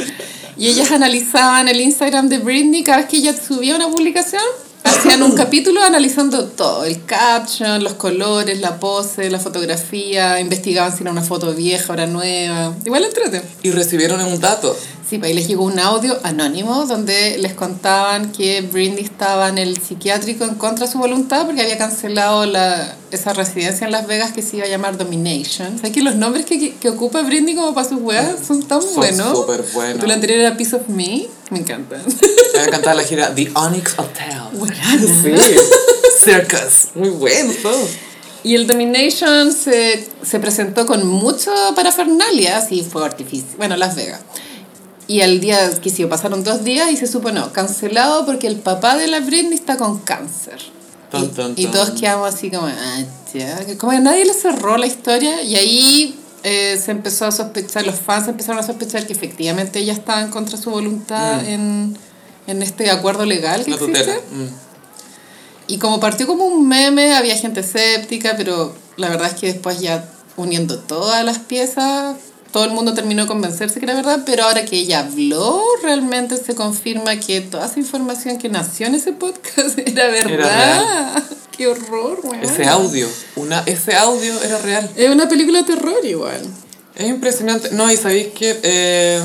Y ellas analizaban el Instagram de Britney cada vez que ella subía una publicación. Hacían un capítulo analizando todo, el caption, los colores, la pose, la fotografía, investigaban si era una foto vieja, ahora nueva. Igual entrete. Y recibieron un dato. Sí, pues ahí les llegó un audio anónimo donde les contaban que Britney estaba en el psiquiátrico en contra de su voluntad porque había cancelado la, esa residencia en Las Vegas que se iba a llamar Domination. ¿Sabes que los nombres que, que, ocupa Britney como para sus weas son tan Son buenos? súper buenos. Tú la anterior era Piece of Me, me encantan. Me encantaba la gira The Onyx Hotel. Buena. Sí. Circus. Muy bueno todo. Y el Domination se, se presentó con mucho parafernalia, así fue artificio. Bueno, Las Vegas. Y al día que sí, pasaron dos días y se supo no, cancelado porque el papá de la Britney está con cáncer. Y, y todos quedamos así como, ah, ya, como que nadie le cerró la historia y ahí eh, se empezó a sospechar, los fans empezaron a sospechar que efectivamente ella estaba en contra de su voluntad en, en este acuerdo legal que La existe. Mm. Y como partió como un meme, había gente escéptica, pero la verdad es que después ya uniendo todas las piezas, todo el mundo terminó de convencerse que era verdad, pero ahora que ella habló, realmente se confirma que toda esa información que nació en ese podcast era verdad. Qué horror, weón. Ese audio. Una, ese audio era real. Es una película de terror igual. Es impresionante. No, y sabéis que eh,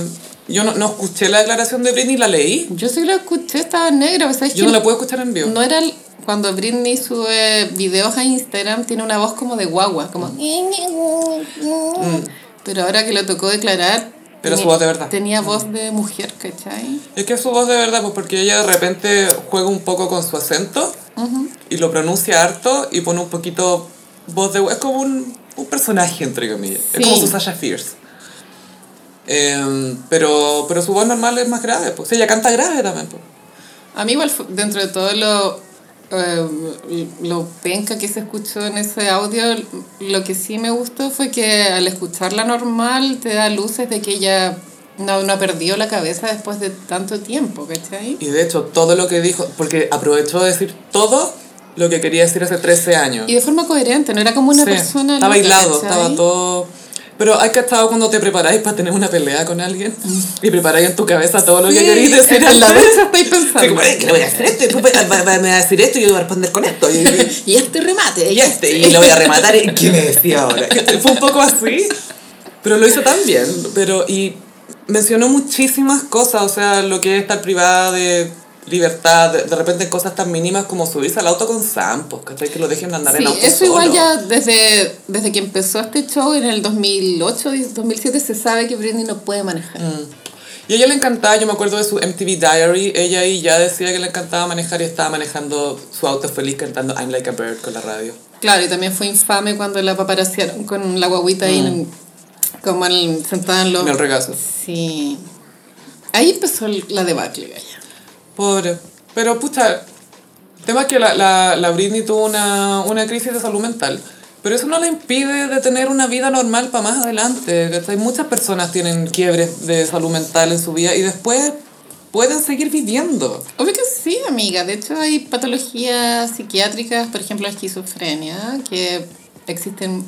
yo no, no escuché la declaración de Britney, la leí. Yo sí la escuché, estaba negra, ¿sabes Yo que no la puedo escuchar en vivo. No era el- cuando Britney sube videos a Instagram, tiene una voz como de guagua, como... Pero ahora que lo tocó declarar... Pero su tenía- voz de verdad. Tenía voz de mujer, ¿cachai? Es que es su voz de verdad, pues porque ella de repente juega un poco con su acento y lo pronuncia harto y pone un poquito voz de... Es como un, un personaje, entre comillas. Sí. Es como su Sasha Fierce. Em, pero, pero su voz normal es más grave, pues. ella canta grave también, pues. A mí igual, dentro de todo lo, eh, lo penca que se escuchó en ese audio, lo que sí me gustó fue que al escucharla normal te da luces de que ella no, no perdió la cabeza después de tanto tiempo, ¿cachai? Y de hecho, todo lo que dijo, porque aprovechó de decir todo lo que quería decir hace 13 años. Y de forma coherente, no era como una Sí, persona... Estaba loca, aislado, ¿cachai? estaba todo... Pero hay que estar cuando te preparáis para tener una pelea con alguien y preparáis en tu cabeza todo lo que Sí, queréis decir en la ducha estoy pensando. Sí, como, "Ay, ¿qué le voy a hacer esto? Y después me va a decir esto y yo voy a responder con esto. Y, y- Y este remate, y este, y lo voy a rematar. y ¿Qué me decía ahora? Fue un poco así, pero lo hizo tan bien. Pero, y mencionó muchísimas cosas, o sea, lo que es estar privada de libertad, de, de repente cosas tan mínimas como subirse al auto con Sampos, ¿cachai? Que lo dejen andar en Sí, auto eso igual ya desde, desde que empezó este show en el 2008, 2007 se sabe que Britney no puede manejar. Y a ella le encantaba, yo me acuerdo de su MTV Diary, ella ahí ya decía que le encantaba manejar y estaba manejando su auto feliz cantando I'm Like a Bird con la radio. Claro, y también fue infame cuando la paparaciaron con la guaguita ahí en- como en- sentada en los... En el regazo. Sí. Ahí empezó la debacle. Pobre. Pero pucha, el tema es que la, la, la Britney tuvo una, una crisis de salud mental. Pero eso no le impide de tener una vida normal para más adelante. ¿cachai? Muchas personas tienen quiebres de salud mental en su vida y después pueden seguir viviendo. Obvio que sí, amiga. De hecho, hay patologías psiquiátricas, por ejemplo, la esquizofrenia, que existen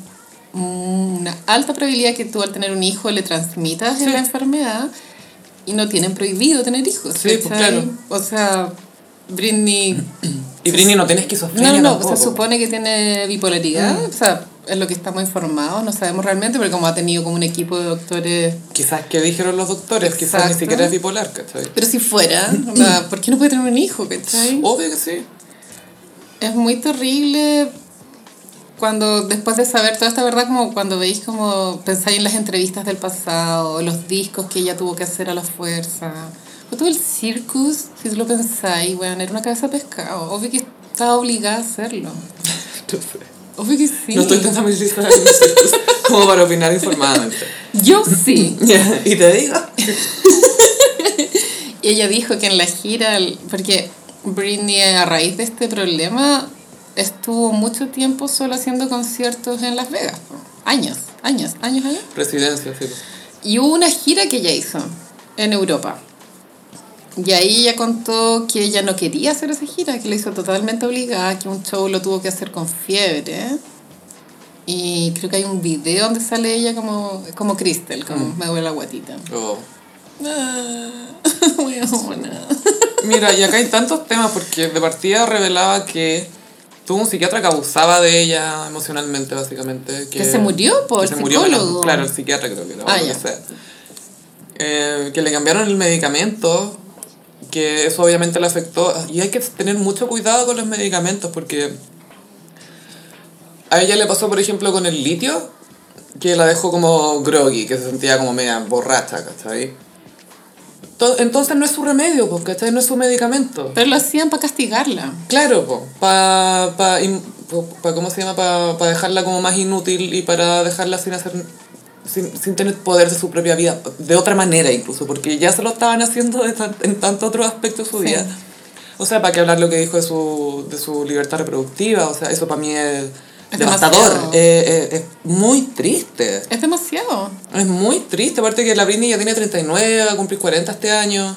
una alta probabilidad que tú al tener un hijo le transmitas Sí. la enfermedad y no tienen prohibido tener hijos. Sí, pues, claro. O sea, Britney... Y Britney no tiene No, esquizofrenia no, no, tampoco. se supone que tiene bipolaridad, o sea, es lo que estamos informados, no sabemos realmente, pero como ha tenido como un equipo de doctores... Quizás que dijeron los doctores, quizás ni siquiera es bipolar, ¿cachai? Pero si fuera, o sea, ¿por qué no puede tener un hijo, cachai? Obvio que sí. Es muy terrible cuando después de saber toda esta verdad, como cuando veis como pensáis en las entrevistas del pasado, los discos que ella tuvo que hacer a la fuerza, o todo el circus, si lo pensáis, bueno, era una cabeza de pescado. Obvio que estaba obligada a hacerlo. No sé. Obvio que sí. No estoy tan familiarizada con circus como para opinar informadamente. Yo sí. y te digo. Y ella dijo que en la gira, porque Britney a raíz de este problema estuvo mucho tiempo solo haciendo conciertos en Las Vegas, años. Años, años, años. Residencia, sí. Y hubo una gira que ella hizo en Europa. Y ahí ella contó que ella no quería hacer esa gira, que la hizo totalmente obligada, que un show lo tuvo que hacer con fiebre. Y creo que hay un video donde sale ella como, como Crystal, como me duele la guatita. Oh. Ah, huevona. Mira, y acá hay tantos temas porque de partida revelaba que tuvo un psiquiatra que abusaba de ella emocionalmente, básicamente. Que, Que se murió por que se murió, bueno, psicólogo. claro, el psiquiatra creo que era. Ah, ya. que. Eh, que le cambiaron el medicamento, que eso obviamente le afectó. Y hay que tener mucho cuidado con los medicamentos porque a ella le pasó, por ejemplo, con el litio, que la dejó como groggy, que se sentía como media borracha, ¿cachai? To- Entonces no es su remedio, pues, ¿cachai? No es su medicamento. Pero lo hacían para castigarla. Claro, po, pa, pa, pa- ¿cómo se llama? Para dejarla como más inútil y para dejarla sin hacer, sin, sin tener poder de su propia vida, de otra manera incluso, porque ya se lo estaban haciendo tan- en tantos otros aspectos de su Sí. vida. O sea, para que hablar lo que dijo de su, de su libertad reproductiva, o sea, eso para mí es, Es devastador, eh, eh, es muy triste. Es demasiado. Es muy triste, aparte que la Britney ya tiene 39, va a cumplir 40 este año.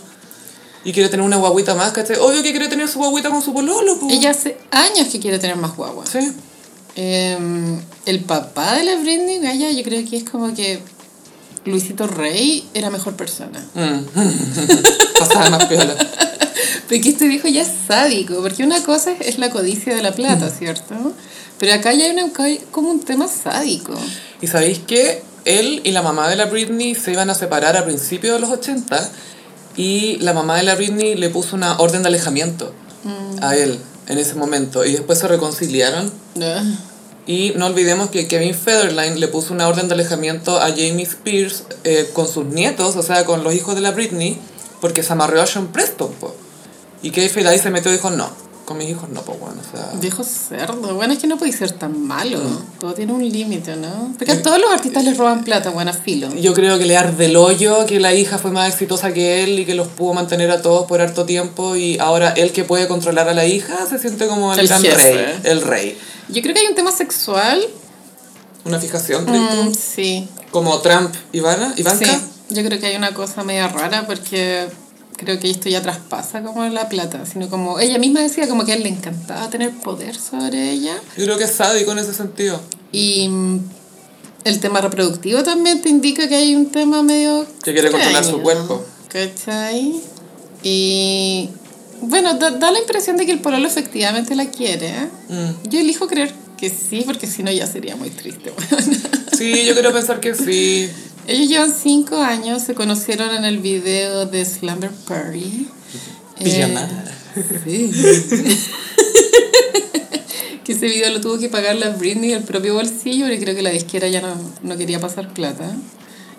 Y quiere tener una guaguita más, ¿cachai? Obvio que quiere tener su guaguita con su pololo, po. Ella hace años que quiere tener más guagua. Sí. Eh, el papá de la Britney, Gaya, yo creo que es como que Luisito Rey era mejor persona. Mm. Pasaba más piola. Porque este viejo ya es sádico, porque una cosa es, es la codicia de la plata, ¿cierto? Pero acá ya hay una, como un tema sádico. ¿Y sabéis que él y la mamá de la Britney se iban a separar a principios de los 80 y la mamá de la Britney le puso una orden de alejamiento a él en ese momento y después se reconciliaron Ah, y no olvidemos que Kevin Federline le puso una orden de alejamiento a Jamie Spears eh, con sus nietos, o sea, con los hijos de la Britney, porque se amarreó a Sean Preston, po. Y Kevin ahí se metió y dijo, no, con mis hijos no, pues bueno, o sea... Viejo cerdo. Bueno, es que no puede ser tan malo. Mm. Todo tiene un límite, ¿no? Porque a todos los artistas les roban plata, buena filo. Yo creo que le arde el hoyo, que la hija fue más exitosa que él y que los pudo mantener a todos por harto tiempo y ahora él que puede controlar a la hija se siente como el, El gran jefe. rey, el rey. Yo creo que hay un tema sexual. Una fijación. Mm, sí. Como Trump, Ivana, Ivanka. Sí, yo creo que hay una cosa media rara porque creo que esto ya traspasa como la plata, sino como ella misma decía como que a él le encantaba tener poder sobre ella Yo creo que es sádico en ese sentido. y mm, el tema reproductivo también te indica que hay un tema medio Que quiere controlar su extraño, cuerpo. ¿Cachai? Y bueno, da, da la impresión de que el pololo efectivamente la quiere. ¿eh? Mm. Yo elijo creer que sí, porque si no ya sería muy triste. weona. Sí, yo quiero pensar que sí. Ellos llevan cinco años, se conocieron en el video de Slumber Party. Pijamada. Eh, sí. que ese video lo tuvo que pagar la Britney del propio bolsillo, porque creo que la disquera ya no, no quería pasar plata.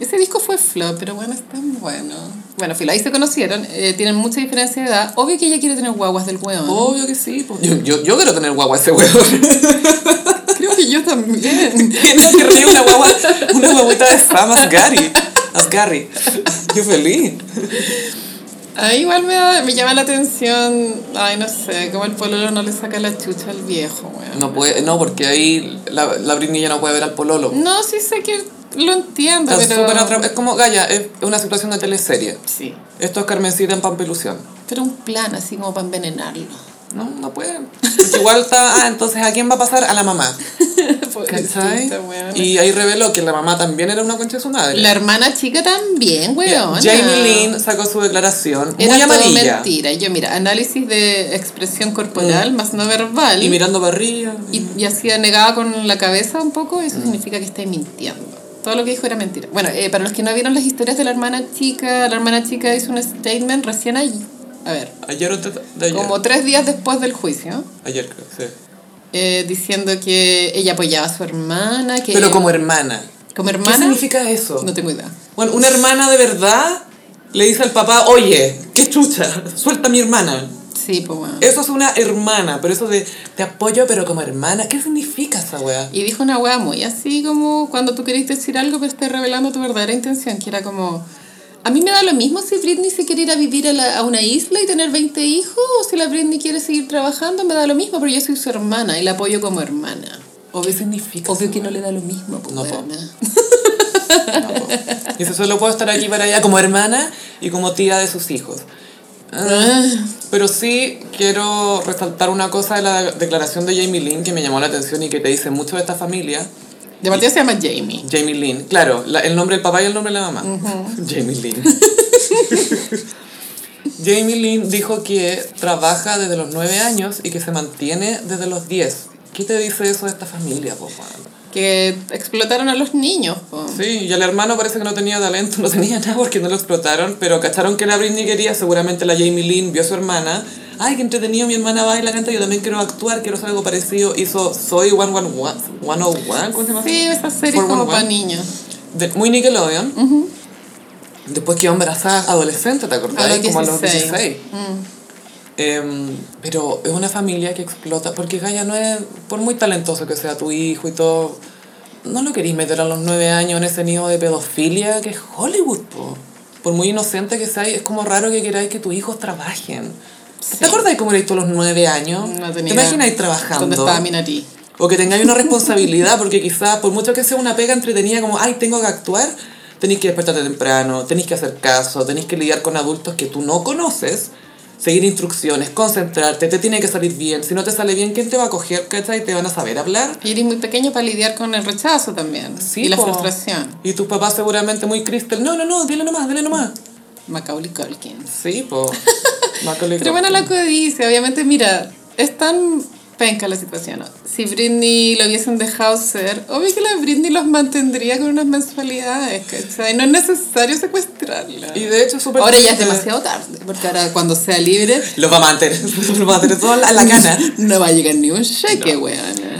Ese disco fue flop, pero bueno, está bueno. Bueno, filo, ahí se conocieron, eh, tienen mucha diferencia de edad. Obvio que ella quiere tener guaguas del hueón. Obvio que sí. po. Yo, yo, yo quiero tener guagua ese huevo. Creo que yo también. ríe una guagua, una guaguita de fama, Asgari. Asgari. Yo feliz. Ahí igual me, da- me llama la atención, ay, no sé, como el pololo no le saca la chucha al viejo, weón. No puede, no, porque ahí la, la Britney ya no puede ver al pololo. No, sí sé que lo entiendo, Está pero... Es como, Gaya, es una situación de teleserie. Sí, Esto es Carmencita en Pampelusión. pero un plan así como para envenenarlo. No, no pueden. Igual está, ah, entonces ¿a quién va a pasar? A la mamá. ¿Cachai? Y ahí reveló que la mamá también era una concha de su madre. La hermana chica también, weón. Jamie Lynn sacó su declaración Era muy todo amarilla. mentira. Yo, mira, análisis de expresión corporal más no verbal. Mm. Y mirando para arriba. y, y así negada con la cabeza un poco, eso significa que está mintiendo. Todo lo que dijo era mentira. Bueno, eh, para los que no vieron las historias de la hermana chica, la hermana chica hizo un statement recién ahí. A ver, Ayer o de, ayer. como tres días después del juicio, Ayer creo, sí. eh, diciendo que ella apoyaba a su hermana, que Pero como hermana. como ¿Qué hermana, significa eso? no tengo idea. Bueno, una hermana de verdad le dice al papá, oye, qué chucha, suelta a mi hermana. Sí, pues bueno. Eso es una hermana, pero eso de te apoyo pero como hermana, ¿qué significa esa weá? Y dijo una wea muy así como cuando tú querés decir algo pero estás revelando tu verdadera intención, que era como... A mí me da lo mismo si Britney se quiere ir a vivir a, la- a una isla y tener 20 hijos, o si la Britney quiere seguir trabajando, me da lo mismo, pero yo soy su hermana y la apoyo como hermana. ¿Qué significa? Obvio eso, que no le da lo mismo, pues, No, po. No, po. Dice, solo puedo estar aquí para allá como hermana y como tía de sus hijos. Ah, Pero sí quiero resaltar una cosa de la declaración de Jamie Lynn que me llamó la atención y que te dice mucho de esta familia. De partida se llama Jamie. Jamie Lynn, claro, la- el nombre del papá y el nombre de la mamá. Jamie Lynn. Jamie Lynn dijo que trabaja desde los 9 años y que se mantiene desde los 10. ¿Qué te dice eso de esta familia, po? Que explotaron a los niños, po. Sí, y el hermano parece que no tenía talento, no tenía nada porque no lo explotaron, pero cacharon que la Britney quería, seguramente la Jamie Lynn vio a su hermana. Ay, qué entretenido, mi hermana baila, canta, yo también quiero actuar, quiero hacer algo parecido. Hizo Soy 101, 101, ¿cómo se llama? Sí, esa serie es como 411. para niños. De- muy Nickelodeon. Después quedó embarazada adolescente, ¿te acordás? A Como a los 16. 16. Em, pero es una familia que explota, porque Gaia no es, por muy talentoso que sea tu hijo y todo, no lo queréis meter a los nueve años en ese nido de pedofilia que es Hollywood, po. Por muy inocente que sea, es como raro que queráis que tus hijos trabajen. ¿Te acuerdas cómo erais tú a los nueve años? No ¿Te tenía imagináis trabajando? ¿Dónde estaba? O que tengáis una responsabilidad, porque quizás, por mucho que sea una pega entretenida, como, ay, tengo que actuar, tenéis que despertarte temprano, tenéis que hacer caso, tenéis que lidiar con adultos que tú no conoces, seguir instrucciones, concentrarte, te tiene que salir bien. Si no te sale bien, ¿quién te va a coger? ¿Cachai? ¿Te van a saber hablar? Y eres muy pequeño para lidiar con el rechazo también. Sí, y la po. frustración. Y tus papás seguramente muy cristal, no, no, no, dile nomás, dile nomás. Macaulay Culkin. Sí, po. Macaulay Pero bueno, Culkin. la codicia, obviamente, mira, es tan penca la situación. ¿no? Si Britney lo hubiesen dejado ser, obvio que la Britney los mantendría con unas mensualidades, ¿cachai? No es necesario secuestrarla. Y de hecho, súper Ahora ya es demasiado tarde, porque ahora cuando sea libre, Lo va a mantener, lo va a mantener todo en la- cana. no va a llegar ni un cheque, weón.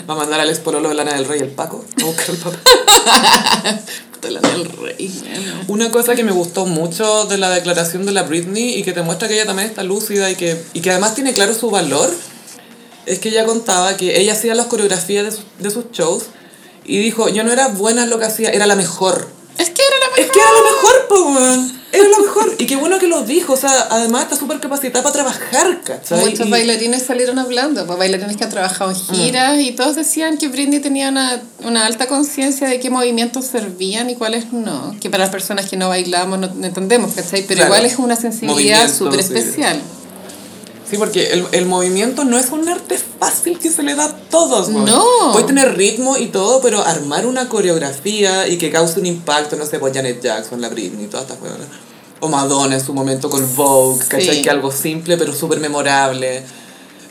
Va a mandar al espololo de Lana del Rey, el Paco, a buscar al papá. La del rey. Una cosa que me gustó mucho de la declaración de la Britney y que te muestra que ella también está lúcida y que, y que además tiene claro su valor, es que ella contaba que ella hacía las coreografías de, sus- de sus shows y dijo, yo no era buena en lo que hacía, era la mejor. Es que era la mejor. Es que era lo mejor, po. Era lo mejor. Y qué bueno que lo dijo, o sea, además está súper capacitada para trabajar, ¿cachai? Muchos Y- bailarines salieron hablando, pues bailarines que han trabajado en giras y todos decían que Britney tenía una, una alta conciencia de qué movimientos servían y cuáles no. Que para las personas que no bailamos no, entendemos, ¿cachai? Pero Claro. igual es una sensibilidad súper especial. Sí, porque el, el movimiento no es un arte fácil que se le da a todos, ¿no? No. Puede tener ritmo y todo, pero armar una coreografía y que cause un impacto, no sé, pues Janet Jackson, la Britney, todas estas cosas. O Madonna en su momento con Vogue, ¿cachai? Sí. Que algo simple pero súper memorable.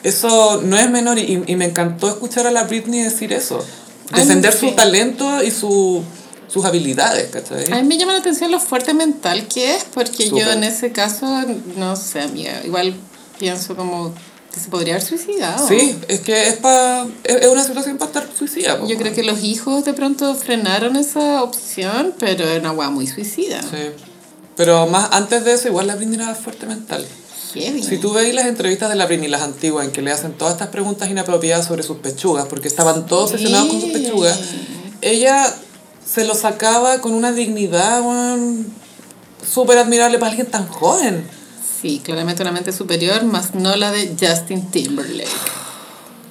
Eso no es menor y, y me encantó escuchar a la Britney decir eso. Ay, Defender sí. su talento y su, sus habilidades, ¿cachai? A mí me llama la atención lo fuerte mental que es, porque yo en ese caso, no sé, amiga, igual pienso como que se podría haber suicidado. Sí, es que es, pa, es, una situación para estar suicida. Yo creo que los hijos de pronto frenaron esa opción, pero era una hueá muy suicida. Sí. Pero más antes de eso, igual la Britney era fuerte mental. Heavy. Si tú veis las entrevistas de la Britney, las antiguas, en que le hacen todas estas preguntas inapropiadas sobre sus pechugas, porque estaban todos obsesionados con sus pechugas, ella se lo sacaba con una dignidad súper admirable para alguien tan joven. Sí, claramente una mente superior, más no la de Justin Timberlake.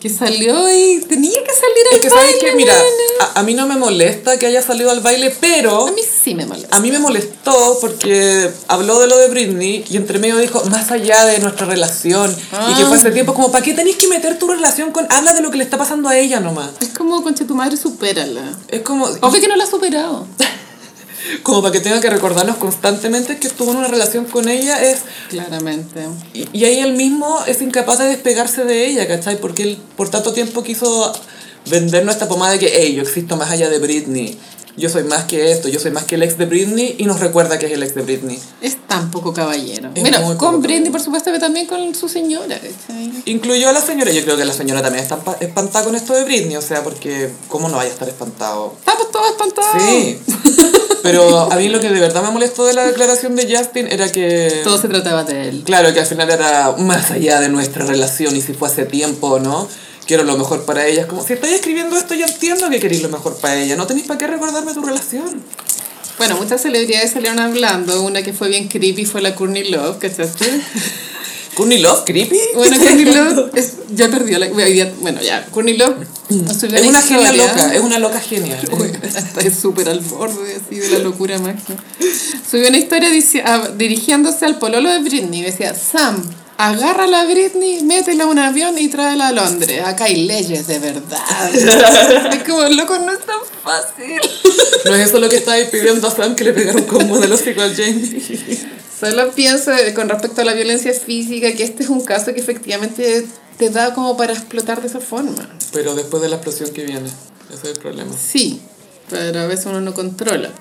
Que salió y tenía que salir al Es que sabes baile, que, mira, a, a mí no me molesta que haya salido al baile, pero... A mí sí me molesta. A mí me molestó porque habló de lo de Britney y entre medio dijo, más allá de nuestra relación, y que fue hace tiempo, como, ¿para qué tenés que meter tu relación con, habla de lo que le está pasando a ella nomás? Es como, concha tu madre, supérala. Es como, Obvio que no la ha superado. como para que tenga que recordarnos constantemente que estuvo en una relación con ella, es, Claramente. y, y ahí él mismo es incapaz de despegarse de ella, ¿cachai? Porque él por tanto tiempo quiso vendernos esta pomada de que, hey, yo existo más allá de Britney, yo soy más que esto, yo soy más que el ex de Britney, y nos recuerda que es el ex de Britney. Es tan poco caballero. Es Bueno, con Britney, caballero. por supuesto, pero también con su señora, ¿cachai? Incluyó a la señora, yo creo que la señora también está espantada con esto de Britney, o sea, porque ¿cómo no vaya a estar espantado? Estamos todos espantados. Sí, pero a mí lo que de verdad me molestó de la declaración de Justin era que... Todo se trataba de él. Claro, que al final era más allá de nuestra relación y si fue hace tiempo o no, quiero lo mejor para ella. Como, si estáis escribiendo esto, yo entiendo que queréis lo mejor para ella, no tenéis para qué recordarme tu relación. Bueno, muchas celebridades salieron hablando. Una que fue bien creepy fue la Courtney Love, ¿cachaste? Courtney Love, creepy. Bueno, Courtney Love es- ya perdió la... Bueno, ya, Courtney Love subió Es una genia loca, es una loca genia. Está es súper al borde así de la locura máxima. Subió una historia dici- a- dirigiéndose al pololo de Britney. Decía, Sam, agárrala a Britney, métela a un avión y tráela a Londres. Acá hay leyes de verdad. es como, loco, no es tan fácil. No es eso lo que estáis pidiendo a Sam que le pegaron con modelo al Jamie. Solo pienso con respecto a la violencia física que este es un caso que efectivamente te da como para explotar de esa forma. Pero después de la explosión que viene, ese es el problema. Sí, pero a veces uno no controla.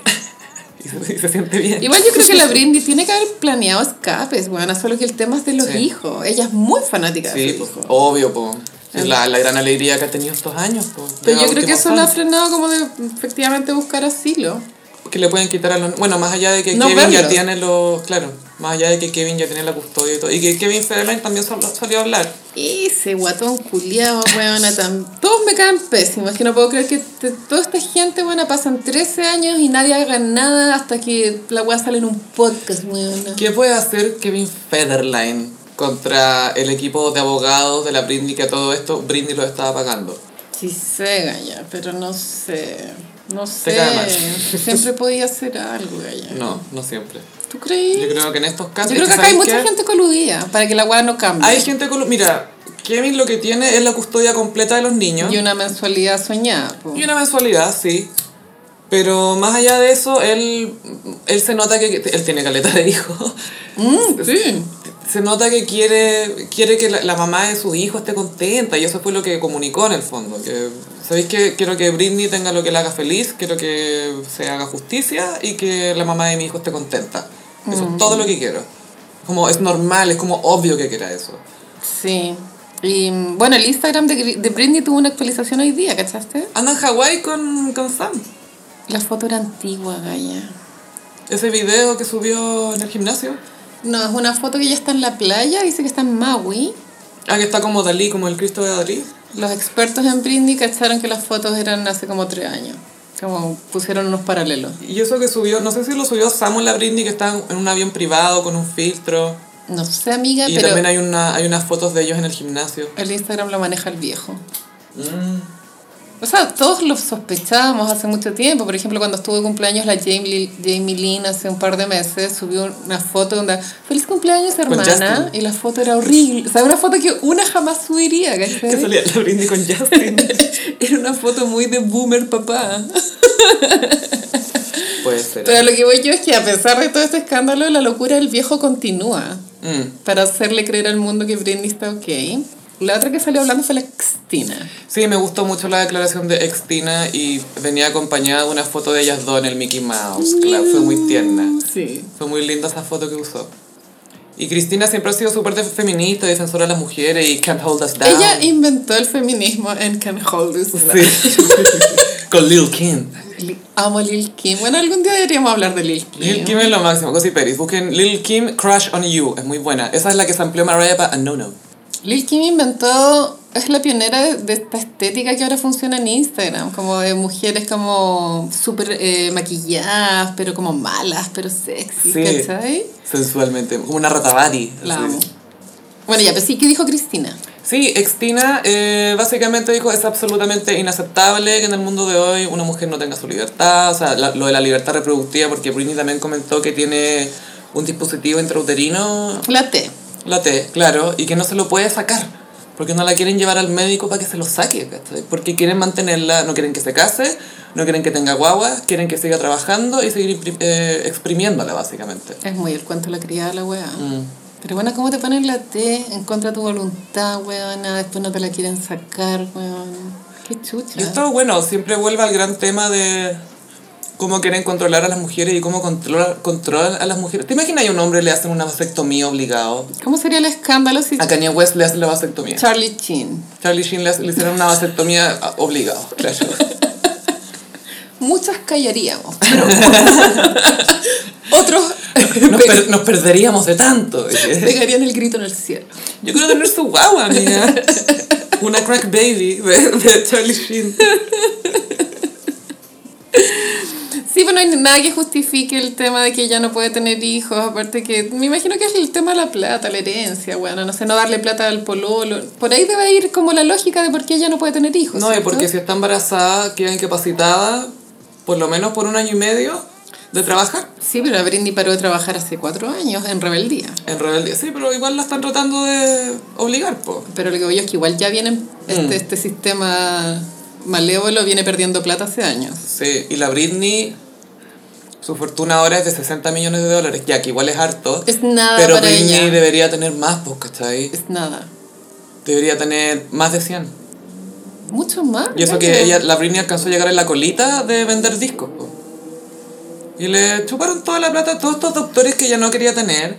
Y se, siente bien. Igual yo creo que la Britney tiene que haber planeado escapes, bueno, solo que el tema es de los Sí. hijos. Ella es muy fanática de Sí, su pues, hijo. obvio, pues. Es la, la gran alegría que ha tenido estos años. Pues, Pero de yo creo que eso la ha años. frenado como de efectivamente buscar asilo. Que le pueden quitar a los... Bueno, más allá de que No Kevin ya tiene los... Claro, más allá de que Kevin ya tiene la custodia y todo. Y que Kevin Federline también sol- salió a hablar. Ese guatón culiado, weona, tan... todos me caen pésimos. Que no puedo creer que te- toda esta gente, buena pasan 13 años y nadie haga nada hasta que la weá sale en un podcast, weona. ¿Qué puede hacer Kevin Federline contra el equipo de abogados de la Britney que a todo esto Britney lo estaba pagando? Sí sé, Gaya, pero no sé. No sé. cae mal. Siempre podía hacer algo, Gaya. No, no siempre. ¿Tú crees? Yo creo que en estos casos... Yo creo que acá hay ¿sabes mucha gente coludida para que la weá no cambie. Hay gente con... Mira, Kevin lo que tiene es la custodia completa de los niños. Y una mensualidad soñada. po. Y una mensualidad, sí. Pero más allá de eso, él, él se nota que... Él tiene caleta de hijos. Mm, sí. Se nota que quiere, quiere que la, la mamá de su hijo esté contenta y eso fue lo que comunicó en el fondo. Que, ¿Sabéis que quiero que Britney tenga lo que la haga feliz? Quiero que se haga justicia y que la mamá de mi hijo esté contenta. Eso es todo lo que quiero. Como es normal, es como obvio que quiera eso. Sí. Y bueno, el Instagram de, de Britney tuvo una actualización hoy día, ¿cachaste? Anda en Hawái con, con Sam. La foto era antigua, Gaya. Ese video que subió en el gimnasio. No, es una foto que ella está en la playa, dice que está en Maui. Ah, que está como Dalí, como el Cristo de Dalí. Los expertos en Britney cacharon que las fotos eran hace como tres años. Como pusieron unos paralelos. Y eso que subió, no sé si lo subió Samuel la Britney, que está en un avión privado con un filtro. No sé, amiga, Y pero también hay, una, hay unas fotos de ellos en el gimnasio. el Instagram lo maneja el viejo. O sea, todos lo sospechábamos hace mucho tiempo. Por ejemplo, cuando estuvo de cumpleaños la Jamie, Jamie Lynn hace un par de meses, subió una foto donde ¡Feliz cumpleaños, hermana! Y la foto era horrible. O sea, una foto que una jamás subiría, ¿cachai? Que salía la Britney con Justin. Era una foto muy de boomer papá. Puede ser. Pero lo que voy yo es que a pesar de todo este escándalo, la locura del viejo continúa. Mm. Para hacerle creer al mundo que Britney está ok. La otra que salió hablando fue la Cristina. Sí, me gustó mucho la declaración de Extina y venía acompañada de una foto de ellas dos en el Mickey Mouse. Claro, fue muy tierna. Sí. Fue muy linda esa foto que usó. Y Cristina siempre ha sido súper feminista, defensora de las mujeres y can't hold us down. Ella inventó el feminismo en Can Hold Us Down. Sí. Con Lil Kim. Amo Lil Kim. Bueno, algún día deberíamos hablar de Lil Kim. Lil Kim es lo máximo. Gossip Peris. Busquen Lil Kim Crush on You. Es muy buena. Esa es la que se amplió Mariah para No No. Lil Kim inventó, es la pionera de, esta estética que ahora funciona en Instagram, como de mujeres como súper eh, maquilladas, pero como malas, pero sexy, Sí. ¿cachai? Sensualmente. Como una ratabari. La amo. Bueno, ya, pero sí, ¿qué dijo Cristina? Sí, Extina eh, básicamente dijo es absolutamente inaceptable que en el mundo de hoy una mujer no tenga su libertad, o sea, la- lo de la libertad reproductiva, porque Britney también comentó que tiene un dispositivo intrauterino, La T. la T, claro, y que no se lo puede sacar, porque no la quieren llevar al médico para que se lo saque, ¿cachai? porque quieren mantenerla, no quieren que se case, no quieren que tenga guagua, quieren que siga trabajando y seguir eh, exprimiéndola básicamente. Es muy el cuento de la criada la weá. Mm. Pero bueno, ¿cómo te ponen la T en contra de tu voluntad, weona? Después no te la quieren sacar, weón. Qué chucha. Y esto, bueno, siempre vuelve al gran tema de cómo quieren controlar a las mujeres y cómo controlan, controlan a las mujeres. ¿Te imaginas a un hombre le hacen una vasectomía obligado? ¿Cómo sería el escándalo si A Kanye West le hacen la vasectomía. Charlie Chin? Charlie Sheen le, le hicieron una vasectomía obligado, claro. Muchas callaríamos, pero otros Nos, per- nos perderíamos de tanto. pegarían el grito en el cielo. Yo quiero tener su guagua, amiga. Una crack baby de, de Charlie Sheen. No hay nada que justifique el tema de que ella no puede tener hijos, aparte que me imagino que es el tema de la plata, la herencia, bueno, no sé, no darle plata al pololo. Por ahí debe ir como la lógica de por qué ella no puede tener hijos. No, y ¿cierto? porque si está embarazada, queda incapacitada, por lo menos por un año y medio de trabajar Sí, pero la Britney paró de trabajar hace cuatro años en rebeldía. en rebeldía. Sí, pero igual la están tratando de obligar, po. Pero lo que voy yo es que igual ya vienen, este, Mm. este sistema malévolo viene perdiendo plata hace años. Sí, y la Britney, su fortuna ahora es de 60 millones de dólares, ya que igual es harto. Es nada pero para Britney ella. debería tener más, pues, ¿cachai? Es nada. Debería tener más de 100. Mucho más. Y eso ¿no? que ella, la Britney alcanzó a llegar en la colita de vender discos. po. Y le chuparon toda la plata a todos estos doctores que ella no quería tener.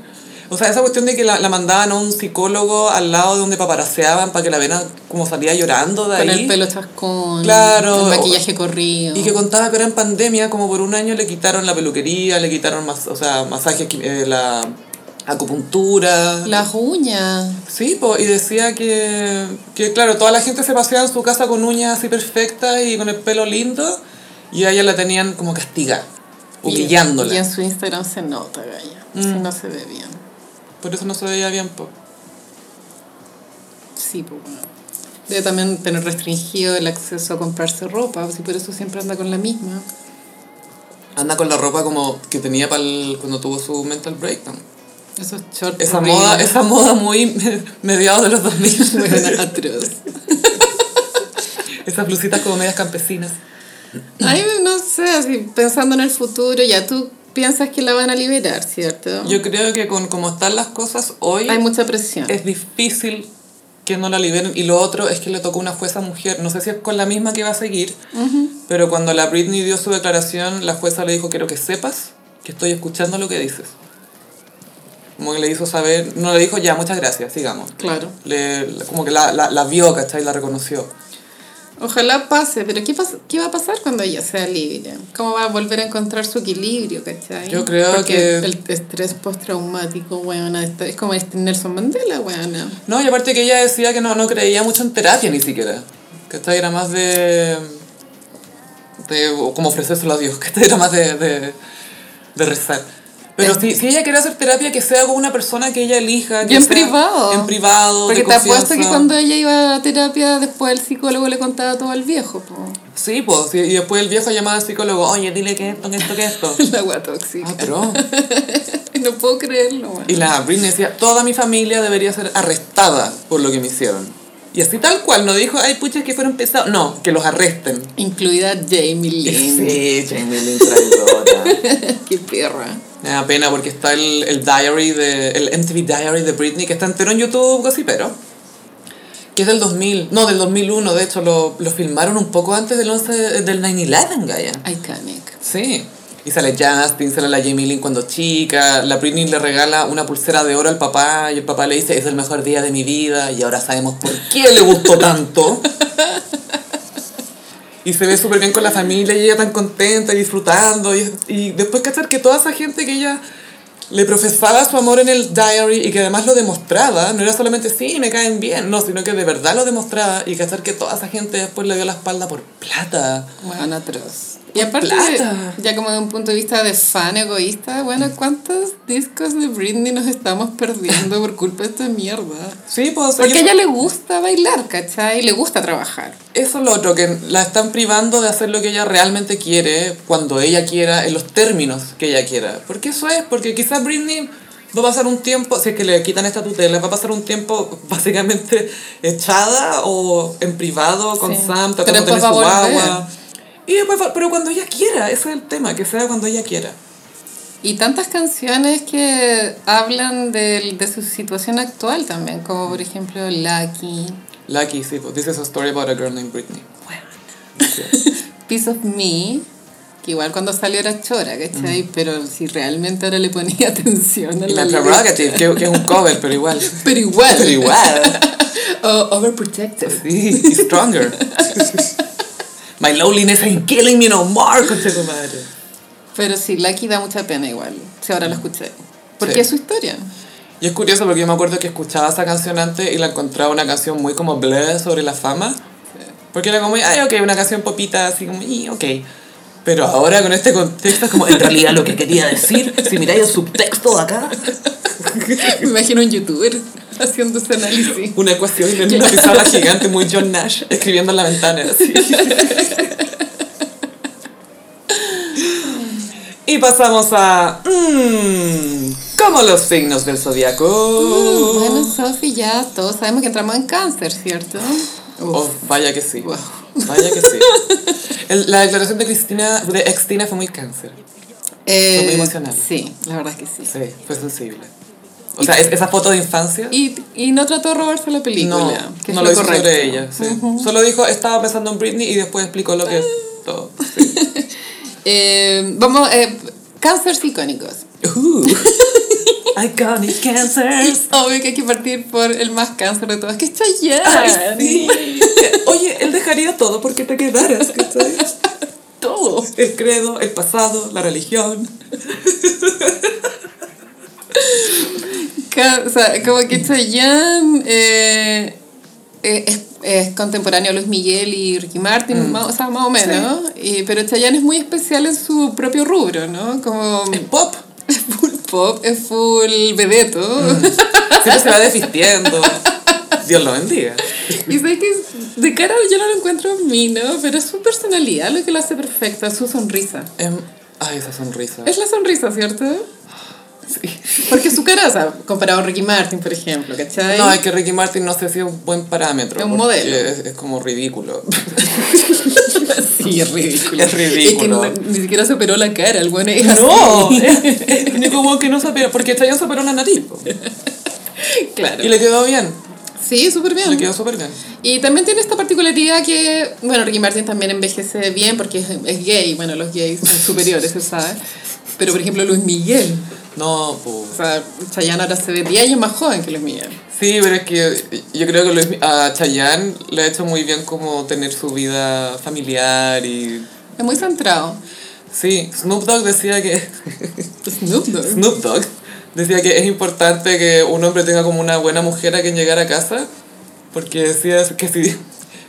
O sea, esa cuestión de que la, la mandaban a un psicólogo al lado de donde paparaseaban para que la vena como salía llorando de ahí. Con el pelo chascón. Claro. El maquillaje corrido. Y que contaba que era en pandemia, como por un año le quitaron la peluquería, le quitaron más, o sea, masajes, eh, la acupuntura. Las uñas. Sí, po, y decía que, que, claro, toda la gente se paseaba en su casa con uñas así perfectas y con el pelo lindo, y a ella la tenían como castigada, humillándola. Y, y en su Instagram se nota, Gaya. Mm. Si no se ve bien. Por eso no se veía bien, po. Sí, pues bueno. Debe también tener restringido el acceso a comprarse ropa, si por eso siempre anda con la misma. Anda con la ropa como que tenía para cuando tuvo su mental breakdown. Esos shorts. Esa moda, esa moda muy mediados de los 2000. Bueno, atroz. Esas blusitas como medias campesinas. Ay, no sé, así pensando en el futuro, ya tú piensas que la van a liberar, ¿cierto? Yo creo que con como están las cosas hoy Hay mucha presión. es difícil que no la liberen. Y lo otro es que le tocó una jueza mujer. No sé si es con la misma que va a seguir, pero cuando la Britney dio su declaración, la jueza le dijo, quiero que sepas que estoy escuchando lo que dices. Como que le hizo saber, no le dijo, ya, muchas gracias, sigamos. Claro. Le, le- como que la, la, la vio, ¿cachai? La reconoció. Ojalá pase, pero ¿qué, pas- ¿qué va a pasar cuando ella sea libre? ¿Cómo va a volver a encontrar su equilibrio, cachai? Yo creo Porque que- el estrés postraumático, weona, es como este Nelson Mandela, weona. No, y aparte que ella decía que no, no creía mucho en terapia ni siquiera. ¿Cachai? Era más de... de como ofrecérselo a Dios, ¿cachai? Era más de, de, de rezar. Pero si, si ella quiere hacer terapia, que sea con una persona que ella elija. Que Y en sea privado. En privado, Porque de te apuesto que confianza. cuando ella iba a terapia, después el psicólogo le contaba todo al viejo, po. Sí, pues, y después el viejo llamaba al psicólogo, oye, dile que esto, que esto, que esto. La agua tóxica. ah, pero... No puedo creerlo, weón. Y la Britney decía, toda mi familia debería ser arrestada por lo que me hicieron. Y así tal cual, no dijo, ay, pucha, que fueron pesados. No, que los arresten. Incluida Jamie Lynn. Sí, Jamie Lynn traidora. Qué perra. Me da pena porque está el, el diary de, el MTV Diary de Britney que está entero en YouTube, pero. Que es del 2000, no, del 2001, de hecho lo, lo filmaron un poco antes del 11 de- del 9-11, Gaia. Iconic. Sí. Y sale Justin, sale la Jamie Lynn cuando chica, la Britney le regala una pulsera de oro al papá y el papá le dice, es el mejor día de mi vida y ahora sabemos por qué le gustó tanto. Y se ve súper bien con la familia y ella tan contenta y disfrutando. Y, y después cachar que toda esa gente que ella le profesaba su amor en el diary y que además lo demostraba, no era solamente sí, me caen bien, no, sino que de verdad lo demostraba y cachar que toda esa gente después le dio la espalda por plata. Bueno, atroz. Y aparte, plata. ya como de un punto de vista de fan egoísta, bueno, ¿cuántos discos de Britney nos estamos perdiendo por culpa de esta mierda? Sí, pues Porque a y ella le gusta bailar, ¿cachai? Le gusta trabajar. Eso es lo otro, que la están privando de hacer lo que ella realmente quiere, cuando ella quiera, en los términos que ella quiera. Porque eso es, porque quizás Britney va a pasar un tiempo, si es que le quitan esta tutela, va a pasar un tiempo básicamente echada o en privado con Sí. Sam, tratando de tener su va a volver. guagua. Y después pero cuando ella quiera, ese es el tema, que sea cuando ella quiera. Y tantas canciones que hablan del- de, su situación actual también, como por ejemplo Lucky, Lucky, sí, pues, this is a story about a girl named Britney. Piece of Me, que igual cuando salió era chora, ¿cachai? Pero si realmente ahora le ponía atención a Y la la. Prerogative, que, que es un cover, pero igual. Pero igual. Pero igual. O overprotective. Sí, y stronger. My loneliness ain't killing me no more, concha tu madre. Pero sí, Lucky da mucha pena igual, si ahora la escuché. Porque Sí. es su historia. Y es curioso porque yo me acuerdo que escuchaba esa canción antes y la encontraba una canción muy como bleh sobre la fama. Porque era como, ay, ok, una canción popita, así como, y, ok. Pero ahora con este contexto es como en realidad lo que quería decir, si miráis el subtexto de acá, Me imagino un youtuber haciendo ese análisis. una ecuación en una pizarra gigante muy John Nash escribiendo en la ventana así. Y pasamos a... Mmm, como los signos del zodiaco. Mm, Bueno, Sofi, ya todos sabemos que entramos en cáncer, ¿cierto? Oh, vaya que sí. Wow. Vaya que sí. El- la declaración de Cristina, de Extina fue muy cáncer. Eh, muy emocional. Sí, la verdad es que sí. Sí, fue sensible. O sea, es- esa foto de infancia. Y, y no trató de robarse la película, no, que no lo, lo hizo correcto. sobre ella. sí. Solo dijo, estaba pensando en Britney y después explicó lo que es todo. Sí. Eh, vamos, eh, cánceres icónicos. Uh, iconic cancers. Obvio que hay que partir por el más cáncer de todos, que es Chayanne. Ay, sí. Oye, él dejaría todo porque te quedaras, ¿cachai? Todo. El credo, el pasado, la religión. O sea, como que Chayanne eh, eh, es, es contemporáneo a Luis Miguel y Ricky Martin, más, o sea, más o menos. Y- pero Chayanne es muy especial en su propio rubro, ¿no? Como El pop. es full pop, es full vedeto. Siempre se va desvistiendo. Dios lo bendiga. Y sé que de cara yo no lo encuentro en mí, ¿no? Pero es su personalidad lo que lo hace perfecto, es su sonrisa. Em, ay, esa sonrisa. Es la sonrisa, ¿cierto? Sí. Porque su cara, o sea, comparado a Ricky Martin, por ejemplo, ¿cachai? No, es que Ricky Martin no sé si es un buen parámetro. Es un modelo. Es, es como ridículo. Sí, es ridículo. Es ridículo. Es que no- ni siquiera se operó la cara, el bueno es. No, es hueón que no se opera, porque Chayanne se operó la nariz. po. claro. Y le quedó bien, Sí, súper le bien. quedó súper bien. Y también tiene esta particularidad que, bueno, Ricky Martin también envejece bien porque es, es gay. Bueno, los gays son superiores, se sabe. Pero, por ejemplo, Luis Miguel. No, pues. O sea, Chayanne ahora se ve 10 años más joven que Luis Miguel. Sí, pero es que yo creo que Luis- a Chayanne le ha hecho muy bien como tener su vida familiar y... Es muy centrado. Sí, Snoop Dogg decía que... Snoop Dogg. Snoop Dogg decía que es importante que un hombre tenga como una buena mujer a quien llegar a casa, porque decía que si,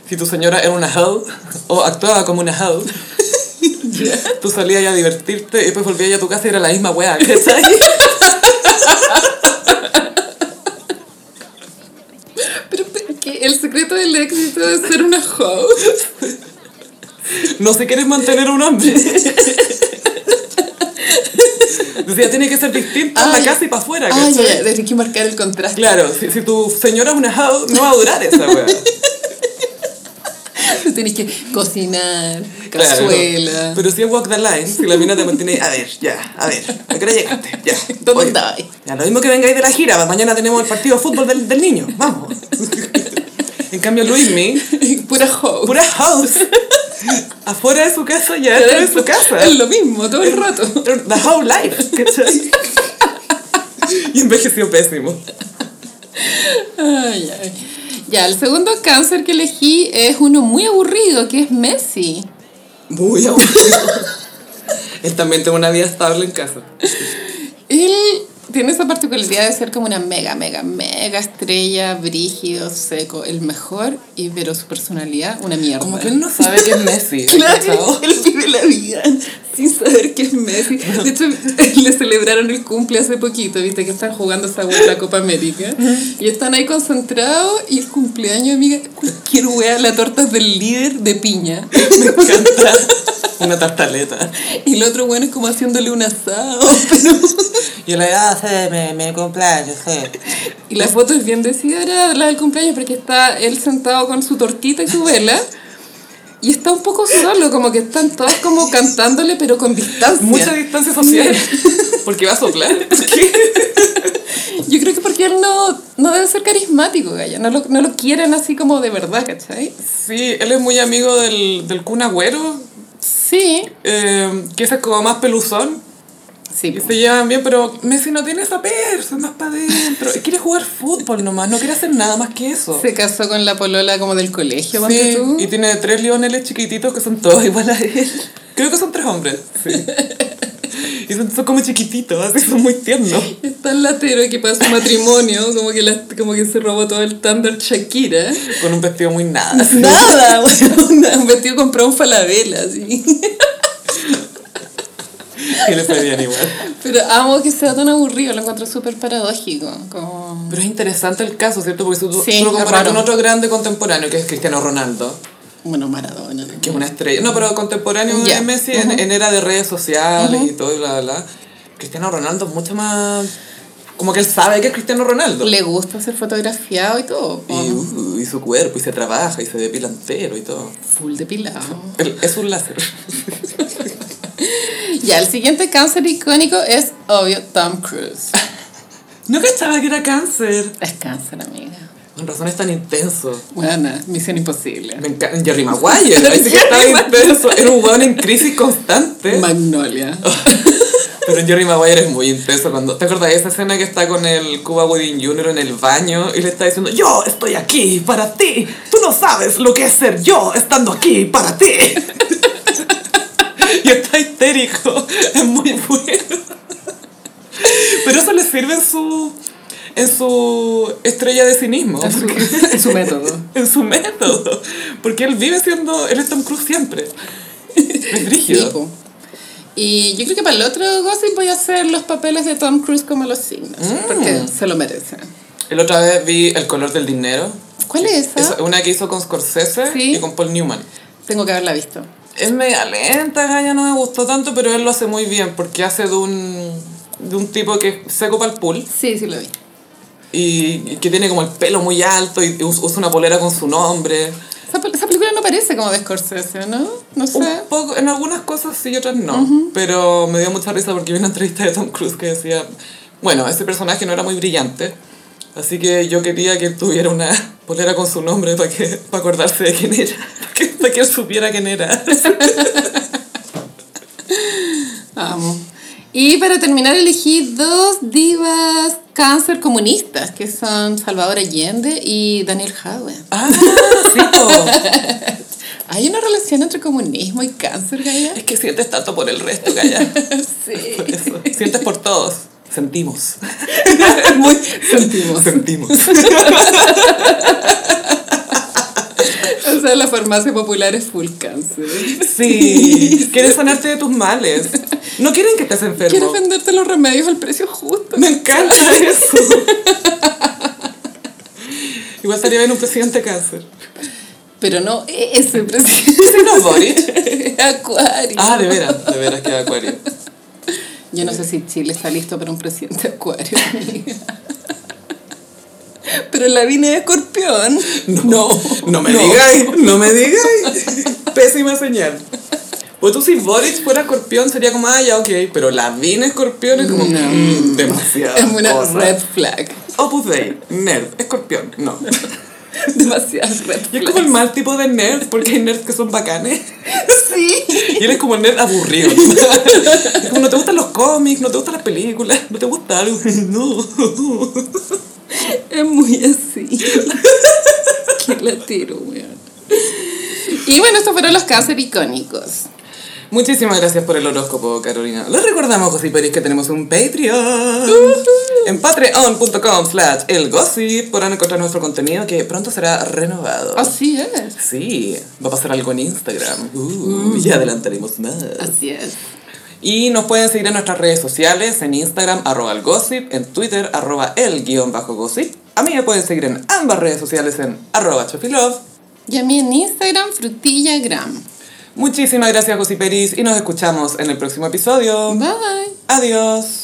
si tu señora era una hoe o actuaba como una hoe, tú salías ya a divertirte y después volvías a tu casa y era la misma wea, ¿cachai? Pero pero que el secreto del éxito es ser una hoe. No se quiere mantener a un hombre. Decía, tiene que ser distinto en la casa y para afuera, Ah, ya, que marcar el contraste. Claro, si, si tu señora es una hoe, no va a durar esa wea. Tienes que cocinar, Claro. cazuela. Pero si es walk the line, si la mina te mantiene, a ver, ya, a ver, ¿a qué hora llegaste? Ya. ¿Dónde estabas? Ya, lo mismo que vengáis de la gira, mañana tenemos el partido de fútbol del, del niño, vamos. En cambio, Luismi, Pura hoe. pura house. Afuera de su casa ya está en su casa. Es lo mismo, todo el rato. The whole life, ¿cachai? Y envejeció pésimo. Ay, ay. Ya, el segundo cáncer que elegí es uno muy aburrido, que es Messi. Muy aburrido. Él también tiene una vida estable en casa. Él tiene esa particularidad de ser como una mega, mega, mega estrella, brígido, seco, el mejor, y pero su personalidad, una mierda. Como que él no sabe que es Messi. Claro, él vive la vida sin saber que es Messi. De hecho, le celebraron el cumple hace poquito, viste, que están jugando esa la Copa América. Y están ahí concentrados y el cumpleaños, amiga, cualquier wea, la torta es del líder de piña. Me encanta. Una tartaleta. Y el otro bueno es como haciéndole un asado, pero... Y la edad de mi, mi cumpleaños, sí. Y la foto es bien decidida, la del cumpleaños, porque está él sentado con su tortita y su vela. Y está un poco solo, como que están todos como cantándole, pero con distancia. Mucha distancia social. Porque va a soplar. Yo creo que porque él no, no debe ser carismático, Gaya. No lo, no lo quieren así como de verdad, ¿cachai? Sí, él es muy amigo del, del Kun Agüero, Sí. eh, que ese es como más peluzón. Sí. Y se llevan bien, pero Messi no tiene esa persa, más para adentro. Quiere jugar fútbol nomás, no quiere hacer nada más que eso. Se casó con la polola como del colegio, Sí, tú. y tiene tres leoneles chiquititos que son todos igual a él. Creo que son tres hombres, sí. Y son, son como chiquititos, así son muy tiernos. Es tan latero que para su matrimonio, como que, la- como que se robó todo el tándar Shakira. Con un vestido muy nada. Nada, bueno, un vestido compró un falabella, así. Y le fue bien igual. Pero amo que sea tan aburrido, lo encuentro súper paradójico. Como... Pero es interesante el caso, ¿cierto? Porque si tú, Sí, tú lo comparas con otro grande contemporáneo, que es Cristiano Ronaldo, Bueno, Maradona. que es una estrella. No, pero contemporáneo de Messi en, en era de redes sociales y todo, y bla, bla, bla. Cristiano Ronaldo es mucho más... Como que él sabe que es Cristiano Ronaldo. Le gusta ser fotografiado y todo. Y, uh, y su cuerpo, y se trabaja, y se depila entero y todo. Full depilado. Es un láser. Ya, el siguiente cáncer icónico es, obvio, Tom Cruise. No cachaba que era cáncer. Es cáncer, amiga. Con razón es tan intenso. Bueno, misión imposible. Me encanta. Jerry Maguire. Que estaba intenso. Era un weón en crisis constante. Magnolia. Pero Jerry Maguire es muy intenso cuando... ¿Te acuerdas de esa escena que está con el Cuba Gooding Jr. en el baño y le está diciendo Yo estoy aquí para ti. Tú no sabes lo que es ser yo estando aquí para ti. y está histérico. Es muy bueno. Pero eso le sirve en su... En su estrella de cinismo. En su, en su método. en su método. Porque él vive siendo... Él es Tom Cruise siempre. Es rígido. Y yo creo que para el otro gossip voy a hacer los papeles de Tom Cruise como los signos. Mm. Porque se lo merece. El otra vez vi El color del dinero. ¿Cuál es esa? Es una que hizo con Scorsese Sí. y con Paul Newman. Tengo que haberla visto. Es media lenta, Gaya, no me gustó tanto, pero él lo hace muy bien porque hace de un, de un tipo que se copa el pool Sí, sí lo vi. y, y que tiene como el pelo muy alto y us- usa una polera con su nombre. Esa, esa película no parece como de Scorsese, ¿no? No sé. Un poco, en algunas cosas sí y otras no. Pero me dio mucha risa porque vi una entrevista de Tom Cruise que decía, bueno, ese personaje no era muy brillante. Así que yo quería que él tuviera una polera con su nombre para que para acordarse de quién era. Para que, para que él supiera quién era. Amo. Y para terminar elegí dos divas cáncer comunistas, que son Salvador Allende y Daniel Howe. Ah, sí. ¿Hay una relación entre comunismo y cáncer, Gaya? Es que sientes tanto por el resto, Gaya. Sí. Por eso. Sientes por todos. Sentimos. Muy sentimos. Sentimos. O sea, la farmacia popular es full cáncer. Sí. Quieres sanarte de tus males. No quieren que estés enfermo. Quieres venderte los remedios al precio justo. Me encanta eso. Igual estaría bien un presidente cáncer. Pero no ese presidente. ¿Ese no Boric? Acuario. Ah, de veras, de veras que es acuario. Yo no sé si Chile está listo para un presidente acuario. amiga. Pero la vine de escorpión. No, no me digáis, no me digáis. Pésima señal. Pues tú si Boric fuera escorpión sería como, ah, ya, ok, pero la vina escorpión es como, No. mm, demasiado. Es una red flag. Opus Dei, nerd, escorpión, no. Demasiado red Y es flag. como el mal tipo de nerd, porque hay nerds que son bacanes. Sí. Y eres como el nerd aburrido. Es como no te gustan los cómics, no te gustan las películas, no te gusta algo. No. Es muy así. que la weón. Y bueno, estos fueron los cáncer icónicos. Muchísimas gracias por el horóscopo, Carolina. Les recordamos, Gossiperis, que tenemos un Patreon. En patreon.com slash elgossip podrán encontrar nuestro contenido que pronto será renovado. Así es. Sí, va a pasar algo en Instagram. Uh, Ya adelantaremos más. Así es. Y nos pueden seguir en nuestras redes sociales, en Instagram, arroba el gossip, en Twitter, arroba el guion bajo gossip. A mí me pueden seguir en ambas redes sociales en arroba chofilove. Y a mí en Instagram, frutillagram. Muchísimas gracias, Gossiperis, y nos escuchamos en el próximo episodio. Bye. Adiós.